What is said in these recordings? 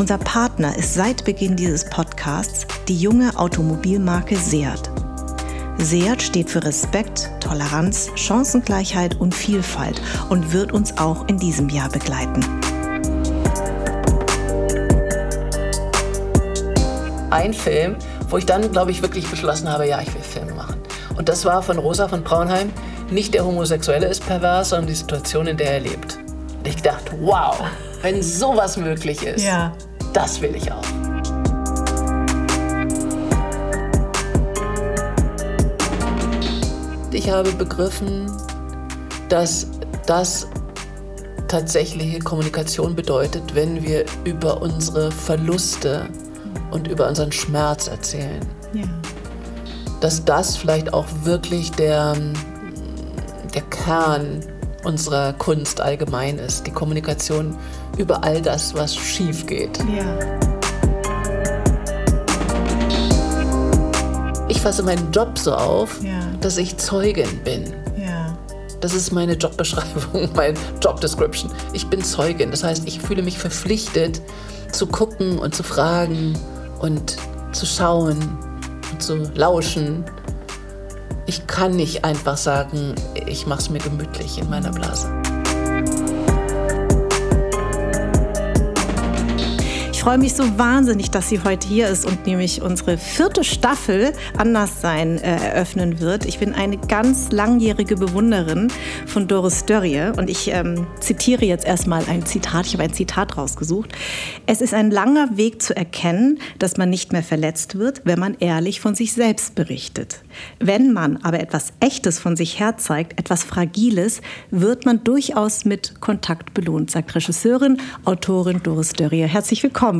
Unser Partner ist seit Beginn dieses Podcasts die junge Automobilmarke Seat. Seat steht für Respekt, Toleranz, Chancengleichheit und Vielfalt und wird uns auch in diesem Jahr begleiten. Ein Film, wo ich dann, glaube ich, wirklich beschlossen habe, ja, ich will Filme machen. Und das war von Rosa von Braunheim. Nicht der Homosexuelle ist pervers, sondern die Situation, in der er lebt. Und ich dachte, wow, wenn sowas möglich ist. Ja. Das will ich auch. Ich habe begriffen, dass das tatsächliche Kommunikation bedeutet, wenn wir über unsere Verluste und über unseren Schmerz erzählen. Ja. Dass das vielleicht auch wirklich der, der Kern unserer Kunst allgemein ist. Die Kommunikation über all das, was schief geht. Ja. Ich fasse meinen Job so auf, ja. dass ich Zeugin bin. Ja. Das ist meine Jobbeschreibung, mein Job Description. Ich bin Zeugin. Das heißt, ich fühle mich verpflichtet, zu gucken und zu fragen und zu schauen und zu lauschen. Ich kann nicht einfach sagen, ich mache es mir gemütlich in meiner Blase. Freue mich so wahnsinnig, dass sie heute hier ist und nämlich unsere vierte Staffel Anderssein äh, eröffnen wird. Ich bin eine ganz langjährige Bewunderin von Doris Dörrie und ich ähm, zitiere jetzt erstmal ein Zitat. Ich habe ein Zitat rausgesucht. Es ist ein langer Weg zu erkennen, dass man nicht mehr verletzt wird, wenn man ehrlich von sich selbst berichtet. Wenn man aber etwas Echtes von sich her zeigt, etwas Fragiles, wird man durchaus mit Kontakt belohnt, sagt Regisseurin, Autorin Doris Dörrie. Herzlich willkommen willkommen.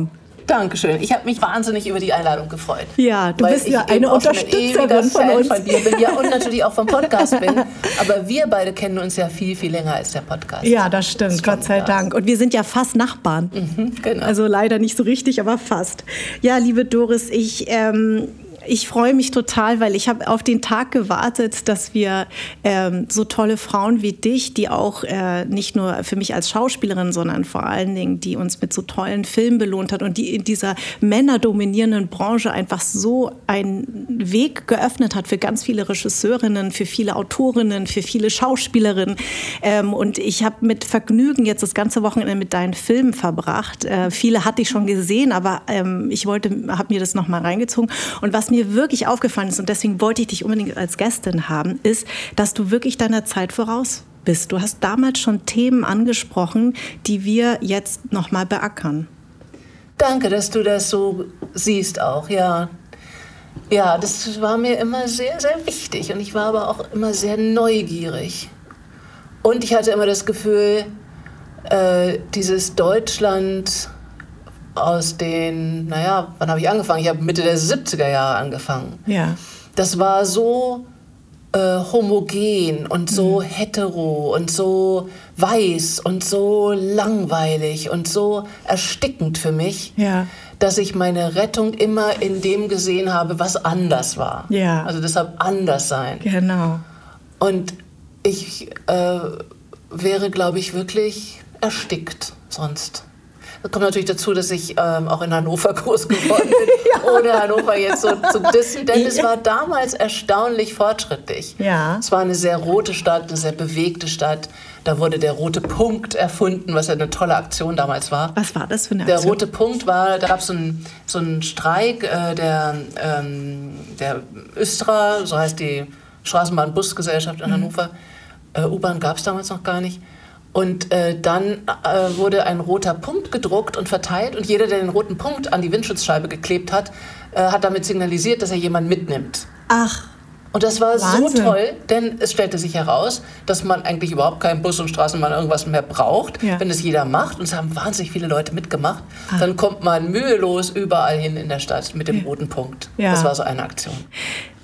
Dankeschön. Ich habe mich wahnsinnig über die Einladung gefreut. Ja, du bist ja eine Unterstützerin von uns. Von dir bin ja und natürlich auch vom Podcast bin. Aber wir beide kennen uns ja viel, viel länger als der Podcast. Ja, das stimmt. Das Gott sei krass. Dank. Und wir sind ja fast Nachbarn. Mhm, genau. Also leider nicht so richtig, aber fast. Ja, liebe Doris, ich ähm, ich freue mich total, weil ich habe auf den Tag gewartet, dass wir ähm, so tolle Frauen wie dich, die auch äh, nicht nur für mich als Schauspielerin, sondern vor allen Dingen, die uns mit so tollen Filmen belohnt hat und die in dieser männerdominierenden Branche einfach so einen Weg geöffnet hat für ganz viele Regisseurinnen, für viele Autorinnen, für viele Schauspielerinnen. Ähm, und ich habe mit Vergnügen jetzt das ganze Wochenende mit deinen Filmen verbracht. Äh, viele hatte ich schon gesehen, aber ähm, ich wollte, habe mir das nochmal reingezogen. Und was mir wirklich aufgefallen ist, und deswegen wollte ich dich unbedingt als Gästin haben, ist, dass du wirklich deiner Zeit voraus bist. Du hast damals schon Themen angesprochen, die wir jetzt nochmal beackern. Danke, dass du das so siehst auch, ja. Ja, das war mir immer sehr, sehr wichtig und ich war aber auch immer sehr neugierig. Und ich hatte immer das Gefühl, äh, dieses Deutschland aus den, naja, wann habe ich angefangen? Ich habe Mitte der 70er Jahre angefangen. Ja. Das war so äh, homogen und so mhm. hetero und so weiß und so langweilig und so erstickend für mich, ja. dass ich meine Rettung immer in dem gesehen habe, was anders war. Ja. Also deshalb anders sein. Genau. Und ich äh, wäre, glaube ich, wirklich erstickt sonst. Das kommt natürlich dazu, dass ich ähm, auch in Hannover groß geworden bin, ja. ohne Hannover jetzt so zu dissen, denn es war damals erstaunlich fortschrittlich. Ja. Es war eine sehr rote Stadt, eine sehr bewegte Stadt. Da wurde der rote Punkt erfunden, was ja eine tolle Aktion damals war. Was war das für eine Aktion? Der rote Punkt war, da gab es so einen so einen Streik äh, der, ähm, der Östra, so heißt die Straßenbahn-Busgesellschaft in mhm. Hannover. Äh, U-Bahn gab es damals noch gar nicht. Und äh, dann äh, wurde ein roter Punkt gedruckt und verteilt und jeder, der den roten Punkt an die Windschutzscheibe geklebt hat, äh, hat damit signalisiert, dass er jemanden mitnimmt. Ach. Und das war Wahnsinn. so toll, denn es stellte sich heraus, dass man eigentlich überhaupt keinen Bus und Straßenbahn irgendwas mehr braucht, ja. wenn es jeder macht. Und es haben wahnsinnig viele Leute mitgemacht. Ah. Dann kommt man mühelos überall hin in der Stadt mit dem ja. roten Punkt. Ja. Das war so eine Aktion.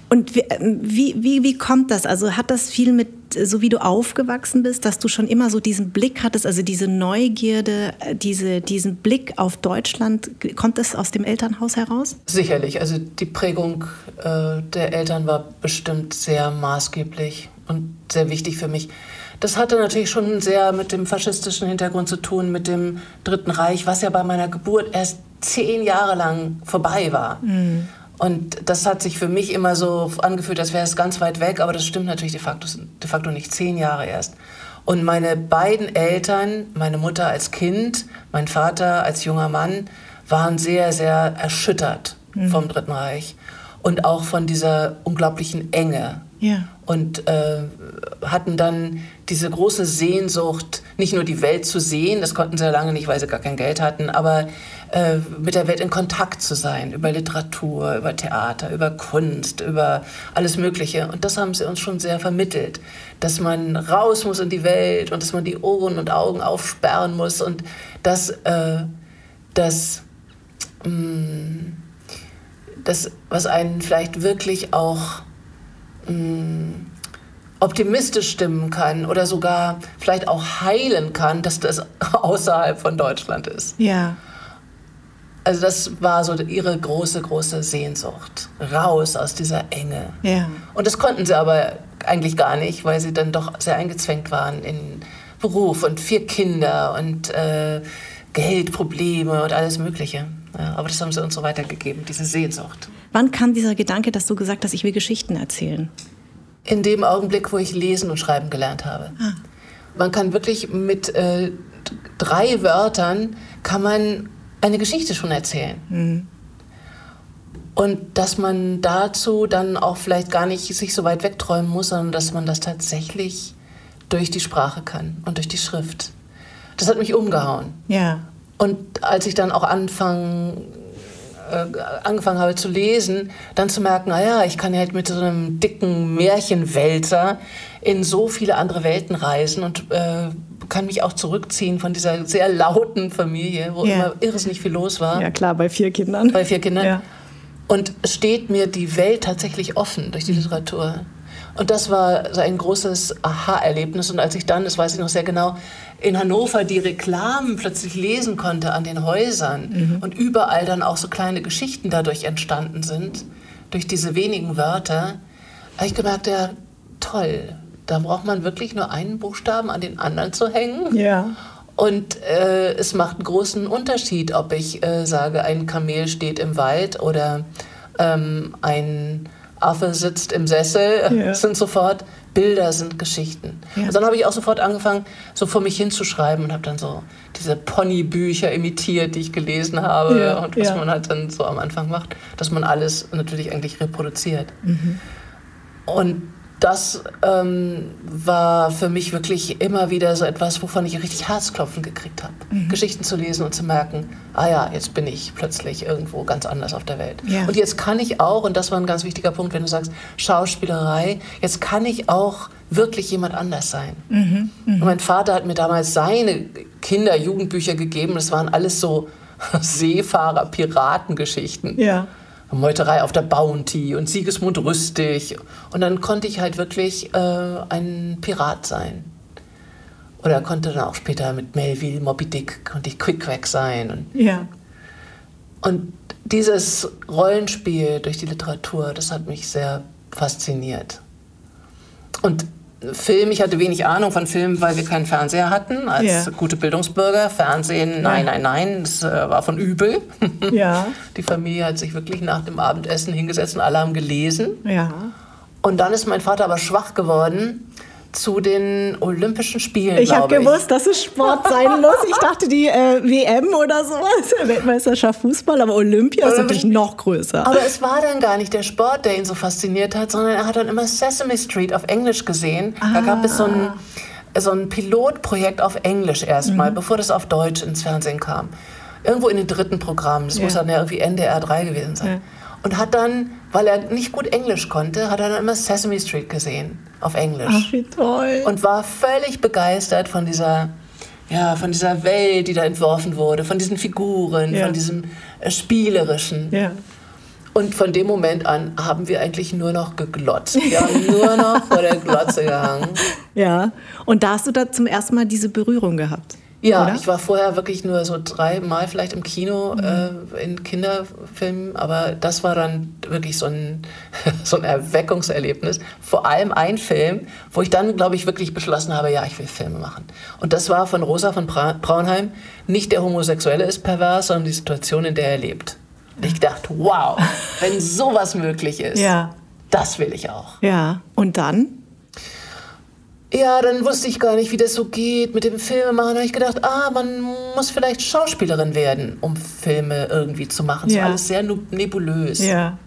Und wie, wie, wie kommt das? Also hat das viel mit, so wie du aufgewachsen bist, dass du schon immer so diesen Blick hattest, also diese Neugierde, diese, diesen Blick auf Deutschland, kommt das aus dem Elternhaus heraus? Sicherlich. Also die Prägung äh, der Eltern war bestimmt sehr maßgeblich und sehr wichtig für mich. Das hatte natürlich schon sehr mit dem faschistischen Hintergrund zu tun, mit dem Dritten Reich, was ja bei meiner Geburt erst zehn Jahre lang vorbei war. Mhm. Und das hat sich für mich immer so angefühlt, als wäre es ganz weit weg, aber das stimmt natürlich de facto, de facto nicht zehn Jahre erst. Und meine beiden Eltern, meine Mutter als Kind, mein Vater als junger Mann, waren sehr, sehr erschüttert mhm. vom Dritten Reich und auch von dieser unglaublichen Enge. Ja. Und äh, hatten dann diese große Sehnsucht, nicht nur die Welt zu sehen, das konnten sie ja lange nicht, weil sie gar kein Geld hatten, aber äh, mit der Welt in Kontakt zu sein, über Literatur, über Theater, über Kunst, über alles Mögliche. Und das haben sie uns schon sehr vermittelt, dass man raus muss in die Welt und dass man die Ohren und Augen aufsperren muss und dass äh, das, mm, das, was einen vielleicht wirklich auch mh, mm, optimistisch stimmen kann oder sogar vielleicht auch heilen kann, dass das außerhalb von Deutschland ist. Ja. Also das war so ihre große, große Sehnsucht. Raus aus dieser Enge. Ja. Und das konnten sie aber eigentlich gar nicht, weil sie dann doch sehr eingezwängt waren in Beruf und vier Kinder und äh, Geldprobleme und alles Mögliche. Ja, aber das haben sie uns so weitergegeben, diese Sehnsucht. Wann kam dieser Gedanke, dass du gesagt hast, ich will Geschichten erzählen? In dem Augenblick, wo ich lesen und schreiben gelernt habe. Ah. Man kann wirklich mit äh, drei Wörtern kann man eine Geschichte schon erzählen. Mhm. Und dass man dazu dann auch vielleicht gar nicht sich so weit wegträumen muss, sondern dass man das tatsächlich durch die Sprache kann und durch die Schrift. Das hat mich umgehauen. Ja. Und als ich dann auch anfang, äh, angefangen habe zu lesen, dann zu merken, naja, ich kann halt mit so einem dicken Märchenwälzer in so viele andere Welten reisen und äh, kann mich auch zurückziehen von dieser sehr lauten Familie, wo ja. immer irrsinnig viel los war. Ja, klar, bei vier Kindern. Bei vier Kindern. Ja. Und steht mir die Welt tatsächlich offen durch die mhm. Literatur. Und das war so ein großes Aha-Erlebnis. Und als ich dann, das weiß ich noch sehr genau, in Hannover die Reklamen plötzlich lesen konnte an den Häusern mhm. und überall dann auch so kleine Geschichten dadurch entstanden sind, durch diese wenigen Wörter, habe ich gemerkt, ja, toll, da braucht man wirklich nur einen Buchstaben an den anderen zu hängen. Ja. Und äh, es macht einen großen Unterschied, ob ich äh, sage, ein Kamel steht im Wald oder ähm, ein Affe sitzt im Sessel. Ja. Das sind sofort Bilder, sind Geschichten. Ja. Und dann habe ich auch sofort angefangen, so vor mich hinzuschreiben und habe dann so diese Pony-Bücher imitiert, die ich gelesen habe ja. und was man halt dann so am Anfang macht, dass man alles natürlich eigentlich reproduziert. Mhm. Und das ähm, war für mich wirklich immer wieder so etwas, wovon ich richtig Herzklopfen gekriegt habe. Mhm. Geschichten zu lesen und zu merken, ah ja, jetzt bin ich plötzlich irgendwo ganz anders auf der Welt. Ja. Und jetzt kann ich auch, und das war ein ganz wichtiger Punkt, wenn du sagst, Schauspielerei, jetzt kann ich auch wirklich jemand anders sein. Mhm. Mhm. Und mein Vater hat mir damals seine Kinder-, Jugendbücher gegeben. Das waren alles so Seefahrer-, Piratengeschichten. Ja. Meuterei auf der Bounty und Siegesmund Rüstig. Und dann konnte ich halt wirklich äh, ein Pirat sein. Oder konnte dann auch später mit Melville, Moby Dick, konnte ich Quick-Quack sein. Und, ja. Und dieses Rollenspiel durch die Literatur, das hat mich sehr fasziniert. Und Film, ich hatte wenig Ahnung von Film, weil wir keinen Fernseher hatten, als ja. gute Bildungsbürger. Fernsehen, nein, nein, nein, das äh, war von übel. Ja. Die Familie hat sich wirklich nach dem Abendessen hingesetzt und alle haben gelesen. Ja. Und dann ist mein Vater aber schwach geworden zu den Olympischen Spielen. Ich habe gewusst, dass es Sport sein muss. Ich dachte die äh, WM oder sowas, Weltmeisterschaft Fußball, aber Olympia ist natürlich noch größer. Aber es war dann gar nicht der Sport, der ihn so fasziniert hat, sondern er hat dann immer Sesame Street auf Englisch gesehen. Ah. Da gab es so ein, so ein Pilotprojekt auf Englisch erstmal, mhm. bevor das auf Deutsch ins Fernsehen kam. Irgendwo in den dritten Programmen. Das ja. muss dann ja irgendwie NDR 3 gewesen sein. Ja. Und hat dann, weil er nicht gut Englisch konnte, hat er dann immer Sesame Street gesehen auf Englisch. Ach, wie toll. Und war völlig begeistert von dieser, ja, von dieser Welt, die da entworfen wurde, von diesen Figuren, ja. von diesem äh, Spielerischen. Ja. Und von dem Moment an haben wir eigentlich nur noch geglotzt. Wir haben nur noch vor der Glotze gehangen. Ja, und da hast du da zum ersten Mal diese Berührung gehabt. Ja, oder? ich war vorher wirklich nur so dreimal vielleicht im Kino mhm. äh, in Kinderfilmen, aber das war dann wirklich so ein, so ein Erweckungserlebnis. Vor allem ein Film, wo ich dann, glaube ich, wirklich beschlossen habe, ja, ich will Filme machen. Und das war von Rosa von Braunheim. Nicht der Homosexuelle ist pervers, sondern die Situation, in der er lebt. Und ich dachte, wow, wenn sowas möglich ist, ja. das will ich auch. Ja, und dann? Ja, dann wusste ich gar nicht, wie das so geht mit dem Filmemachen. Da habe ich gedacht, ah, man muss vielleicht Schauspielerin werden, um Filme irgendwie zu machen. Es ja. war alles sehr nebulös. Ja.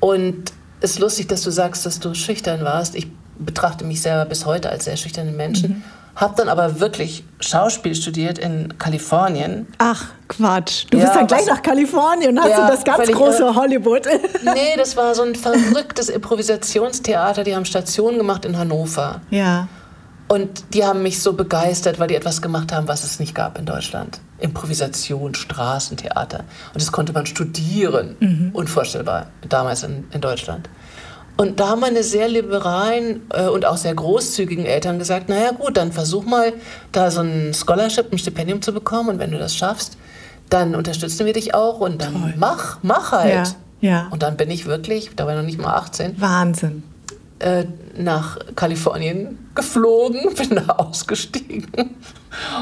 Und es ist lustig, dass du sagst, dass du schüchtern warst. Ich betrachte mich selber bis heute als sehr schüchternen Menschen. Mhm. Hab dann aber wirklich Schauspiel studiert in Kalifornien. Ach, Quatsch. Du ja, bist dann gleich nach Kalifornien und hast ja, du das ganz große äh, Hollywood. Nee, das war so ein verrücktes Improvisationstheater. Die haben Station gemacht in Hannover. Ja. Und die haben mich so begeistert, weil die etwas gemacht haben, was es nicht gab in Deutschland. Improvisation, Straßentheater. Und das konnte man studieren. Mhm. Unvorstellbar damals in, in Deutschland. Und da haben meine sehr liberalen äh, und auch sehr großzügigen Eltern gesagt, naja gut, dann versuch mal da so ein Scholarship, ein Stipendium zu bekommen und wenn du das schaffst, dann unterstützen wir dich auch und dann Toll. mach, mach halt. Ja, ja. Und dann bin ich wirklich, da war ich noch nicht mal 18. Wahnsinn. Äh, nach Kalifornien geflogen, bin da ausgestiegen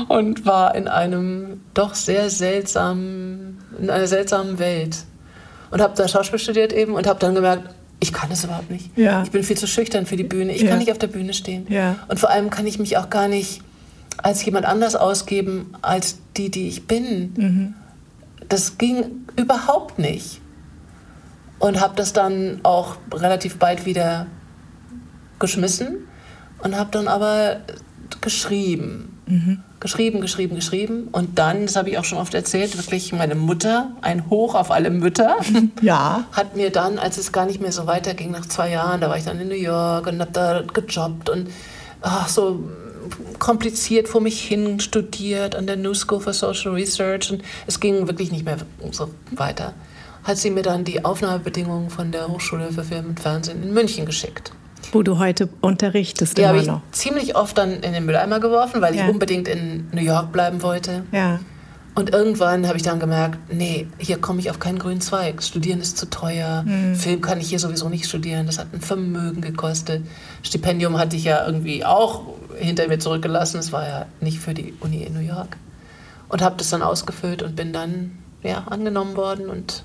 und war in einem doch sehr seltsamen, in einer seltsamen Welt. Und habe da Schauspiel studiert eben und habe dann gemerkt, ich kann das überhaupt nicht. Ja. Ich bin viel zu schüchtern für die Bühne. Ich ja. kann nicht auf der Bühne stehen. Ja. Und vor allem kann ich mich auch gar nicht als jemand anders ausgeben, als die, die ich bin. Mhm. Das ging überhaupt nicht. Und habe das dann auch relativ bald wieder geschmissen und habe dann aber geschrieben. Mhm geschrieben, geschrieben, geschrieben. Und dann, das habe ich auch schon oft erzählt, wirklich meine Mutter, ein Hoch auf alle Mütter, ja. hat mir dann, als es gar nicht mehr so weiterging, nach zwei Jahren, da war ich dann in New York und habe da gejobbt und ach, so kompliziert vor mich hin studiert an der New School for Social Research und es ging wirklich nicht mehr so weiter. Hat sie mir dann die Aufnahmebedingungen von der Hochschule für Film und Fernsehen in München geschickt. Wo du heute unterrichtest. Die habe ich noch. ziemlich oft dann in den Mülleimer geworfen, weil ja. ich unbedingt in New York bleiben wollte. Ja. Und irgendwann habe ich dann gemerkt, nee, hier komme ich auf keinen grünen Zweig. Studieren ist zu teuer. Mhm. Film kann ich hier sowieso nicht studieren. Das hat ein Vermögen gekostet. Stipendium hatte ich ja irgendwie auch hinter mir zurückgelassen. Es war ja nicht für die Uni in New York. Und habe das dann ausgefüllt und bin dann ja, angenommen worden und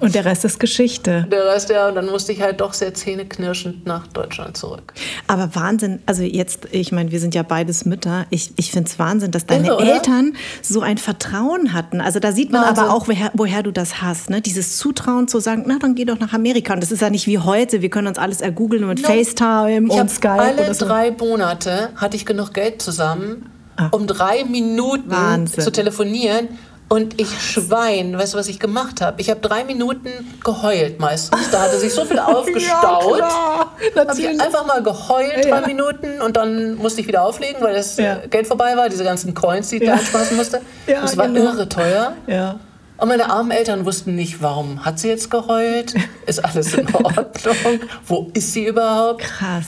Und der Rest ist Geschichte. Der Rest, ja. Und dann musste ich halt doch sehr zähneknirschend nach Deutschland zurück. Aber Wahnsinn, also jetzt, ich meine, wir sind ja beides Mütter. Ich, ich finde es Wahnsinn, dass deine Irre, Eltern so ein Vertrauen hatten. Also da sieht man Wahnsinn. aber auch, woher, woher, du das hast. Ne? Dieses Zutrauen zu sagen, na, dann geh doch nach Amerika. Und das ist ja nicht wie heute. Wir können uns alles ergoogeln mit no. FaceTime ich und Skype. Alle so. drei Monate hatte ich genug Geld zusammen, ah. um drei Minuten Wahnsinn. zu telefonieren und ich Schwein, weißt du, was ich gemacht habe? Ich habe drei Minuten geheult meistens. Da hatte sich so viel aufgestaut. ja, habe ich einfach mal geheult, ja. drei Minuten. Und dann musste ich wieder auflegen, weil das ja. Geld vorbei war. Diese ganzen Coins, die ich ja. da einspeisen musste. Ja, das war genau. irre teuer. Ja. Und meine armen Eltern wussten nicht, warum hat sie jetzt geheult? Ist alles in Ordnung? Wo ist sie überhaupt? Krass.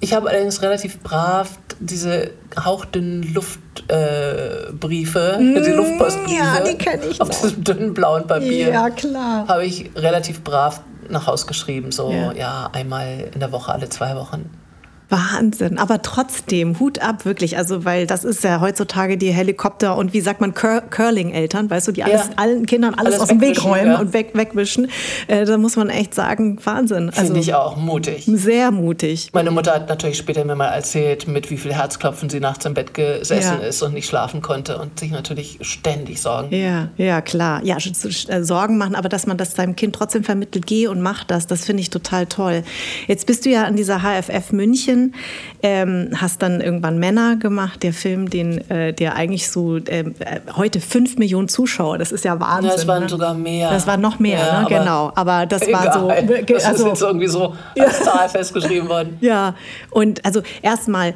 Ich habe allerdings relativ brav diese hauchdünnen Luftbriefe, äh, mm, die Luftpostbriefe ja, die kenne ich auf noch. diesem dünnen blauen Papier. Ja, klar. Habe ich relativ brav nach Haus geschrieben, so ja. ja, einmal in der Woche, alle zwei Wochen. Wahnsinn, aber trotzdem Hut ab wirklich, also weil das ist ja heutzutage die Helikopter und wie sagt man Cur Curling-Eltern, weißt du, die alles, ja. allen Kindern alles, alles aus dem Weg räumen ja. und weg, wegwischen. Äh, da muss man echt sagen, Wahnsinn. Also, Finde ich auch mutig. Sehr mutig. Meine Mutter hat natürlich später mir mal erzählt, mit wie viel Herzklopfen sie nachts im Bett gesessen ja. ist und nicht schlafen konnte und sich natürlich ständig Sorgen. Ja, ja klar, ja äh, Sorgen machen, aber dass man das seinem Kind trotzdem vermittelt, geh und mach das, das finde ich total toll. Jetzt bist du ja an dieser HFF München Ähm, hast dann irgendwann Männer gemacht, der Film, den, äh, der eigentlich so ähm, äh, heute fünf Millionen Zuschauer, das ist ja Wahnsinn. Ja, das waren ne? sogar mehr. Das war noch mehr, ja, ne? aber genau. Aber das egal. war so. Das also, ist jetzt irgendwie so als ja. Zahl festgeschrieben worden. Ja, und also erstmal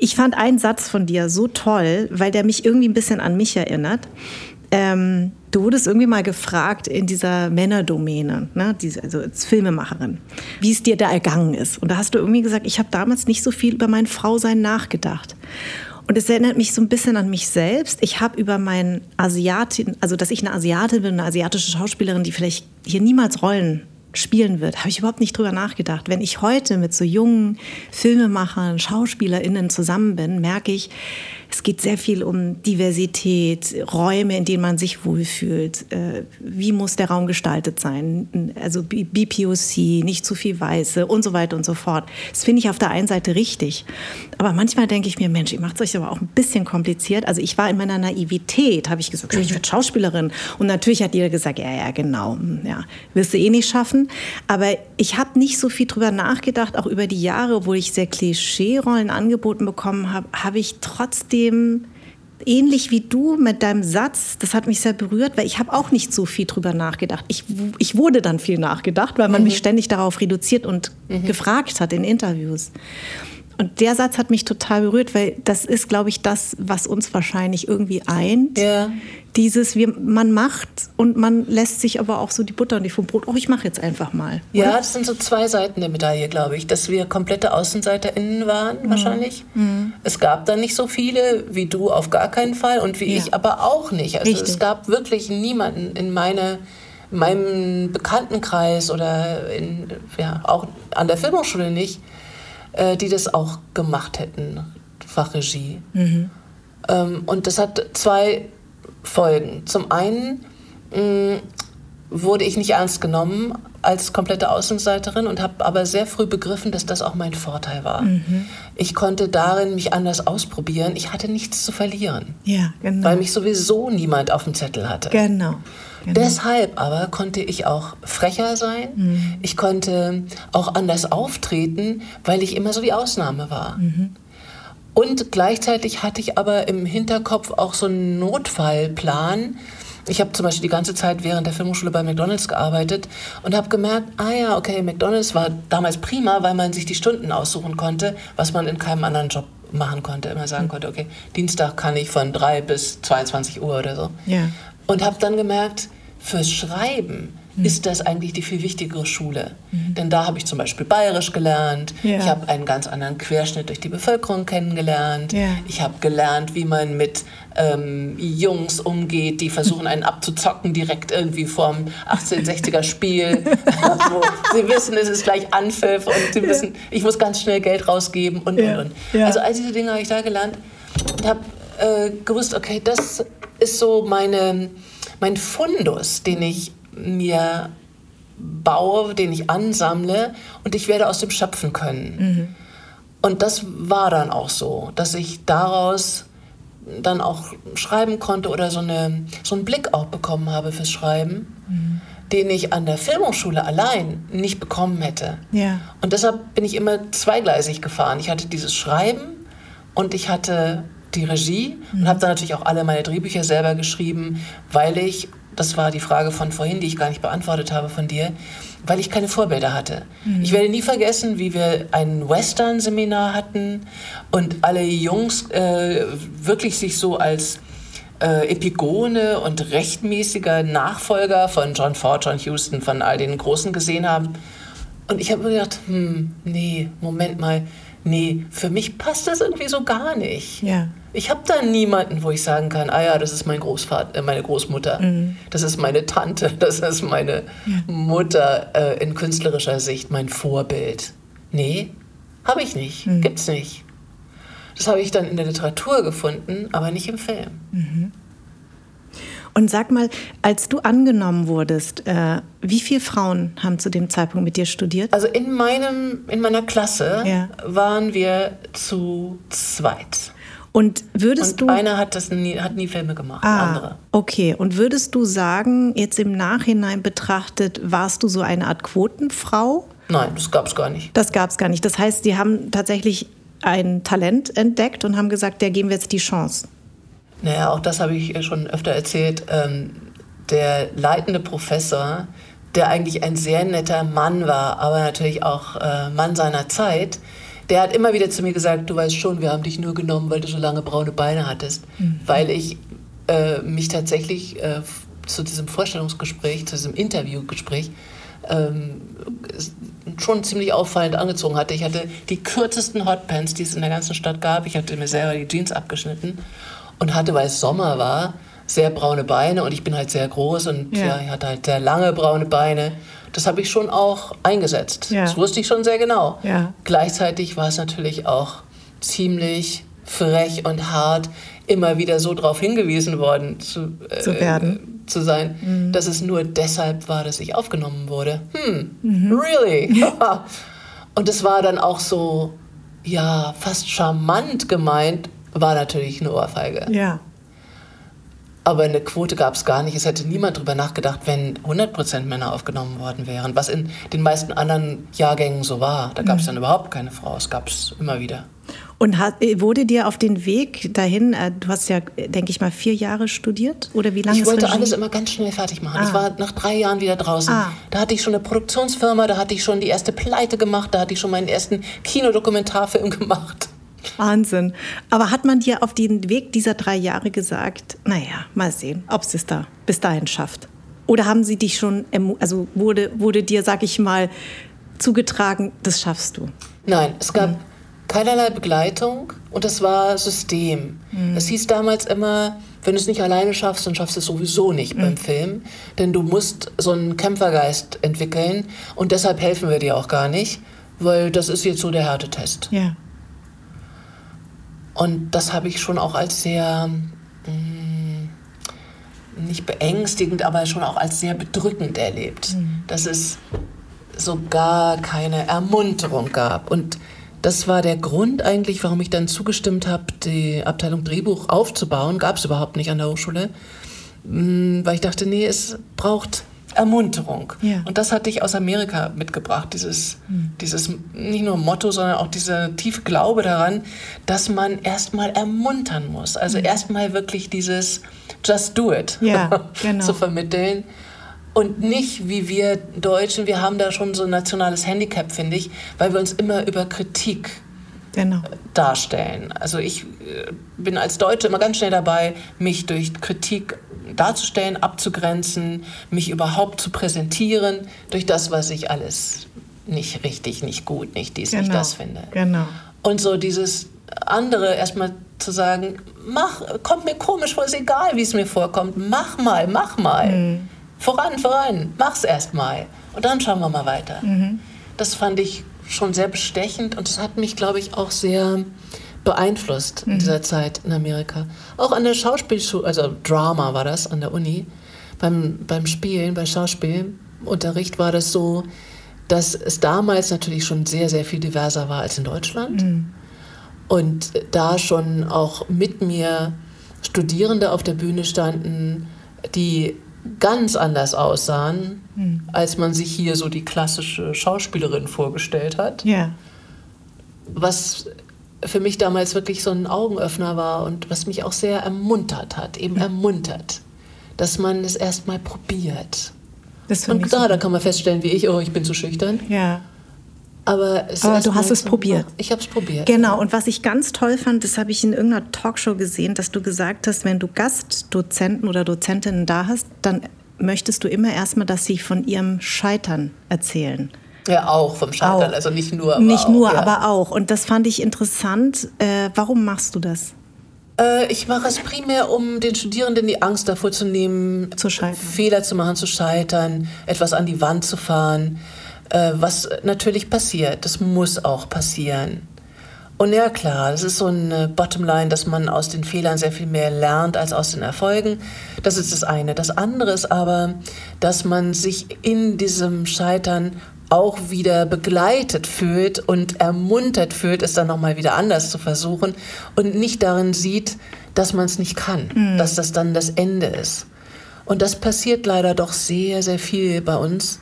ich fand einen Satz von dir so toll, weil der mich irgendwie ein bisschen an mich erinnert. Ähm, du wurdest irgendwie mal gefragt in dieser Männerdomäne, ne, diese, also als Filmemacherin, wie es dir da ergangen ist. Und da hast du irgendwie gesagt, ich habe damals nicht so viel über mein Frausein nachgedacht. Und es erinnert mich so ein bisschen an mich selbst. Ich habe über meinen Asiatin, also dass ich eine Asiatin bin, eine asiatische Schauspielerin, die vielleicht hier niemals Rollen spielen wird, habe ich überhaupt nicht drüber nachgedacht. Wenn ich heute mit so jungen Filmemachern, SchauspielerInnen zusammen bin, merke ich, es geht sehr viel um Diversität, Räume, in denen man sich wohlfühlt. Äh, wie muss der Raum gestaltet sein? Also BPOC, nicht zu viel Weiße und so weiter und so fort. Das finde ich auf der einen Seite richtig. Aber manchmal denke ich mir, Mensch, ihr macht es euch aber auch ein bisschen kompliziert. Also ich war in meiner Naivität, habe ich gesagt, ich werde Schauspielerin. Und natürlich hat jeder gesagt, ja, ja, genau, hm, ja, wirst du eh nicht schaffen. Aber ich habe nicht so viel drüber nachgedacht, auch über die Jahre, wo ich sehr Klischee-Rollen angeboten bekommen habe, habe ich trotzdem dem ähnlich wie du mit deinem Satz, das hat mich sehr berührt, weil ich habe auch nicht so viel drüber nachgedacht. Ich, ich wurde dann viel nachgedacht, weil man mhm. mich ständig darauf reduziert und mhm. gefragt hat in Interviews. Und der Satz hat mich total berührt, weil das ist, glaube ich, das, was uns wahrscheinlich irgendwie eint. Ja. Dieses, wie man macht und man lässt sich aber auch so die Butter nicht vom Brot. Oh, ich mache jetzt einfach mal. Oder? Ja, das sind so zwei Seiten der Medaille, glaube ich. Dass wir komplette AußenseiterInnen waren, mhm. wahrscheinlich. Mhm. Es gab da nicht so viele wie du, auf gar keinen Fall. Und wie ja. ich aber auch nicht. Also Richtig. es gab wirklich niemanden in meine meinem Bekanntenkreis oder in, ja, auch an der Filmhochschule nicht, äh, die das auch gemacht hätten, Fachregie. Mhm. Ähm, und das hat zwei Folgen. Zum einen mh, wurde ich nicht ernst genommen als komplette Außenseiterin und habe aber sehr früh begriffen, dass das auch mein Vorteil war. Mhm. Ich konnte darin mich anders ausprobieren. Ich hatte nichts zu verlieren. Ja, genau. Weil mich sowieso niemand auf dem Zettel hatte. Genau. Genau. Deshalb aber konnte ich auch frecher sein. Mhm. Ich konnte auch anders auftreten, weil ich immer so die Ausnahme war. Mhm. Und gleichzeitig hatte ich aber im Hinterkopf auch so einen Notfallplan. Ich habe zum Beispiel die ganze Zeit während der Filmhochschule bei McDonald's gearbeitet und habe gemerkt, ah ja, okay, McDonald's war damals prima, weil man sich die Stunden aussuchen konnte, was man in keinem anderen Job machen konnte. Immer sagen mhm. konnte, okay, Dienstag kann ich von 3 bis 22 Uhr oder so. Ja. Und habe dann gemerkt, fürs Schreiben mhm. ist das eigentlich die viel wichtigere Schule. Mhm. Denn da habe ich zum Beispiel Bayerisch gelernt, ja. ich habe einen ganz anderen Querschnitt durch die Bevölkerung kennengelernt, ja. ich habe gelernt, wie man mit ähm, Jungs umgeht, die versuchen einen abzuzocken direkt irgendwie vom 1860er Spiel. sie wissen, es ist gleich Anpfiff und sie wissen, ich muss ganz schnell Geld rausgeben und, und, und. Also all diese Dinge habe ich da gelernt und habe äh, gewusst, okay, das ist so meine, mein Fundus, den ich mir baue, den ich ansammle und ich werde aus dem schöpfen können. Mhm. Und das war dann auch so, dass ich daraus dann auch schreiben konnte oder so, eine, so einen Blick auch bekommen habe fürs Schreiben, mhm. den ich an der Filmhochschule allein nicht bekommen hätte. Ja. Und deshalb bin ich immer zweigleisig gefahren. Ich hatte dieses Schreiben und ich hatte die Regie mhm. und habe dann natürlich auch alle meine Drehbücher selber geschrieben, weil ich, das war die Frage von vorhin, die ich gar nicht beantwortet habe von dir, weil ich keine Vorbilder hatte. Mhm. Ich werde nie vergessen, wie wir ein Western-Seminar hatten und alle Jungs äh, wirklich sich so als äh, Epigone und rechtmäßiger Nachfolger von John Ford, John Houston, von all den Großen gesehen haben. Und ich habe mir gedacht, hm, nee, Moment mal, nee, für mich passt das irgendwie so gar nicht. Ja. Ich habe da niemanden, wo ich sagen kann, ah ja, das ist mein Großvater, äh, meine Großmutter, mhm. das ist meine Tante, das ist meine ja. Mutter äh, in künstlerischer Sicht, mein Vorbild. Nee, habe ich nicht, mhm. gibt's nicht. Das habe ich dann in der Literatur gefunden, aber nicht im Film. Mhm. Und sag mal, als du angenommen wurdest, äh, wie viele Frauen haben zu dem Zeitpunkt mit dir studiert? Also in, meinem, in meiner Klasse ja. waren wir zu zweit. Und würdest und du. Einer hat das nie, hat nie Filme gemacht, ah, andere. Okay. Und würdest du sagen, jetzt im Nachhinein betrachtet, warst du so eine Art Quotenfrau? Nein, das gab es gar nicht. Das gab es gar nicht. Das heißt, Sie haben tatsächlich ein Talent entdeckt und haben gesagt, der geben wir jetzt die Chance. Naja, auch das habe ich schon öfter erzählt. Ähm, der leitende Professor, der eigentlich ein sehr netter Mann war, aber natürlich auch äh, Mann seiner Zeit, der hat immer wieder zu mir gesagt, du weißt schon, wir haben dich nur genommen, weil du so lange braune Beine hattest. Mhm. Weil ich äh, mich tatsächlich äh, zu diesem Vorstellungsgespräch, zu diesem Interviewgespräch ähm, schon ziemlich auffallend angezogen hatte. Ich hatte die kürzesten Hotpants, die es in der ganzen Stadt gab. Ich hatte mir selber die Jeans abgeschnitten und hatte, weil es Sommer war, sehr braune Beine und ich bin halt sehr groß und ja. ja ich hatte halt sehr lange braune Beine. Das habe ich schon auch eingesetzt. Ja. Das wusste ich schon sehr genau. Ja. Gleichzeitig war es natürlich auch ziemlich frech und hart, immer wieder so darauf hingewiesen worden zu, äh, zu werden. zu sein, mhm. dass es nur deshalb war, dass ich aufgenommen wurde. Hm, mhm. really? und es war dann auch so, ja, fast charmant gemeint, war natürlich eine Ohrfeige. Ja. Aber eine Quote gab es gar nicht. Es hätte niemand darüber nachgedacht, wenn 100% Männer aufgenommen worden wären, was in den meisten anderen Jahrgängen so war. Da gab es dann überhaupt keine Frau. Es gab es immer wieder. Und hat, wurde dir auf den Weg dahin, äh, du hast ja, denke ich mal, vier Jahre studiert? Oder wie lange? Ich wollte alles immer ganz schnell fertig machen. Ah. Ich war nach drei Jahren wieder draußen. Ah. Da hatte ich schon eine Produktionsfirma, da hatte ich schon die erste Pleite gemacht, da hatte ich schon meinen ersten Kinodokumentarfilm gemacht. Wahnsinn. Aber hat man dir auf den Weg dieser drei Jahre gesagt, naja, mal sehen, ob es da bis dahin schafft? Oder haben sie dich schon, also wurde, wurde dir, sag ich mal, zugetragen, das schaffst du? Nein, es gab mhm. keinerlei Begleitung und es war System. Mhm. Es hieß damals immer, wenn du es nicht alleine schaffst, dann schaffst du es sowieso nicht mhm. beim Film. Denn du musst so einen Kämpfergeist entwickeln und deshalb helfen wir dir auch gar nicht, weil das ist jetzt so der Härtetest. Ja. Und das habe ich schon auch als sehr, mh, mm, nicht beängstigend, aber schon auch als sehr bedrückend erlebt, mhm. dass es so gar keine Ermunterung gab. Und das war der Grund eigentlich, warum ich dann zugestimmt habe, die Abteilung Drehbuch aufzubauen. Gab es überhaupt nicht an der Hochschule, mm, weil ich dachte, nee, es braucht Ermunterung. Ja. Und das hatte ich aus Amerika mitgebracht, dieses, mhm. dieses nicht nur Motto, sondern auch dieser tiefe Glaube daran, dass man erstmal ermuntern muss. Also mhm. erstmal wirklich dieses Just do it ja, genau. zu vermitteln. Und nicht wie wir Deutschen, wir haben da schon so ein nationales Handicap, finde ich, weil wir uns immer über Kritik genau. darstellen. Also ich äh, bin als Deutsche immer ganz schnell dabei, mich durch Kritik darzustellen, abzugrenzen, mich überhaupt zu präsentieren durch das, was ich alles nicht richtig, nicht gut, nicht dies, genau. nicht das finde. Genau. Und so dieses andere erstmal zu sagen, mach, kommt mir komisch vor, ist egal, wie es mir vorkommt, mach mal, mach mal. Mhm. Voran, voran, mach's erst mal. Und dann schauen wir mal weiter. Mhm. Das fand ich schon sehr bestechend und das hat mich, glaube ich, auch sehr beeinflusst in mhm. dieser Zeit in Amerika. Auch an der Schauspielschule, also Drama war das an der Uni, beim, beim Spielen, bei Schauspielunterricht war das so, dass es damals natürlich schon sehr, sehr viel diverser war als in Deutschland. Mhm. Und da schon auch mit mir Studierende auf der Bühne standen, die ganz anders aussahen, mhm. als man sich hier so die klassische Schauspielerin vorgestellt hat. Ja. Was für mich damals wirklich so ein Augenöffner war und was mich auch sehr ermuntert hat, eben ja. ermuntert, dass man es erstmal probiert. und klar, so da kann man feststellen, wie ich, oh, ich bin zu schüchtern. Ja. Aber, Aber du hast es probiert. Ich habe es probiert. Genau. Und was ich ganz toll fand, das habe ich in irgendeiner Talkshow gesehen, dass du gesagt hast, wenn du Gastdozenten oder Dozentinnen da hast, dann möchtest du immer erstmal, dass sie von ihrem Scheitern erzählen. Ja, auch vom Scheitern, auch. also nicht nur. Aber nicht auch, nur, ja. aber auch. Und das fand ich interessant. Äh, warum machst du das? Äh, ich mache es primär, um den Studierenden die Angst davor zu nehmen, zu. Fehler zu machen, zu scheitern, etwas an die Wand zu fahren. Äh, was natürlich passiert, das muss auch passieren. Und ja klar, das ist so eine Bottomline, dass man aus den Fehlern sehr viel mehr lernt als aus den Erfolgen. Das ist das eine. Das andere ist aber, dass man sich in diesem Scheitern auch wieder begleitet fühlt und ermuntert fühlt, es dann nochmal wieder anders zu versuchen und nicht darin sieht, dass man es nicht kann, mhm. dass das dann das Ende ist. Und das passiert leider doch sehr, sehr viel bei uns,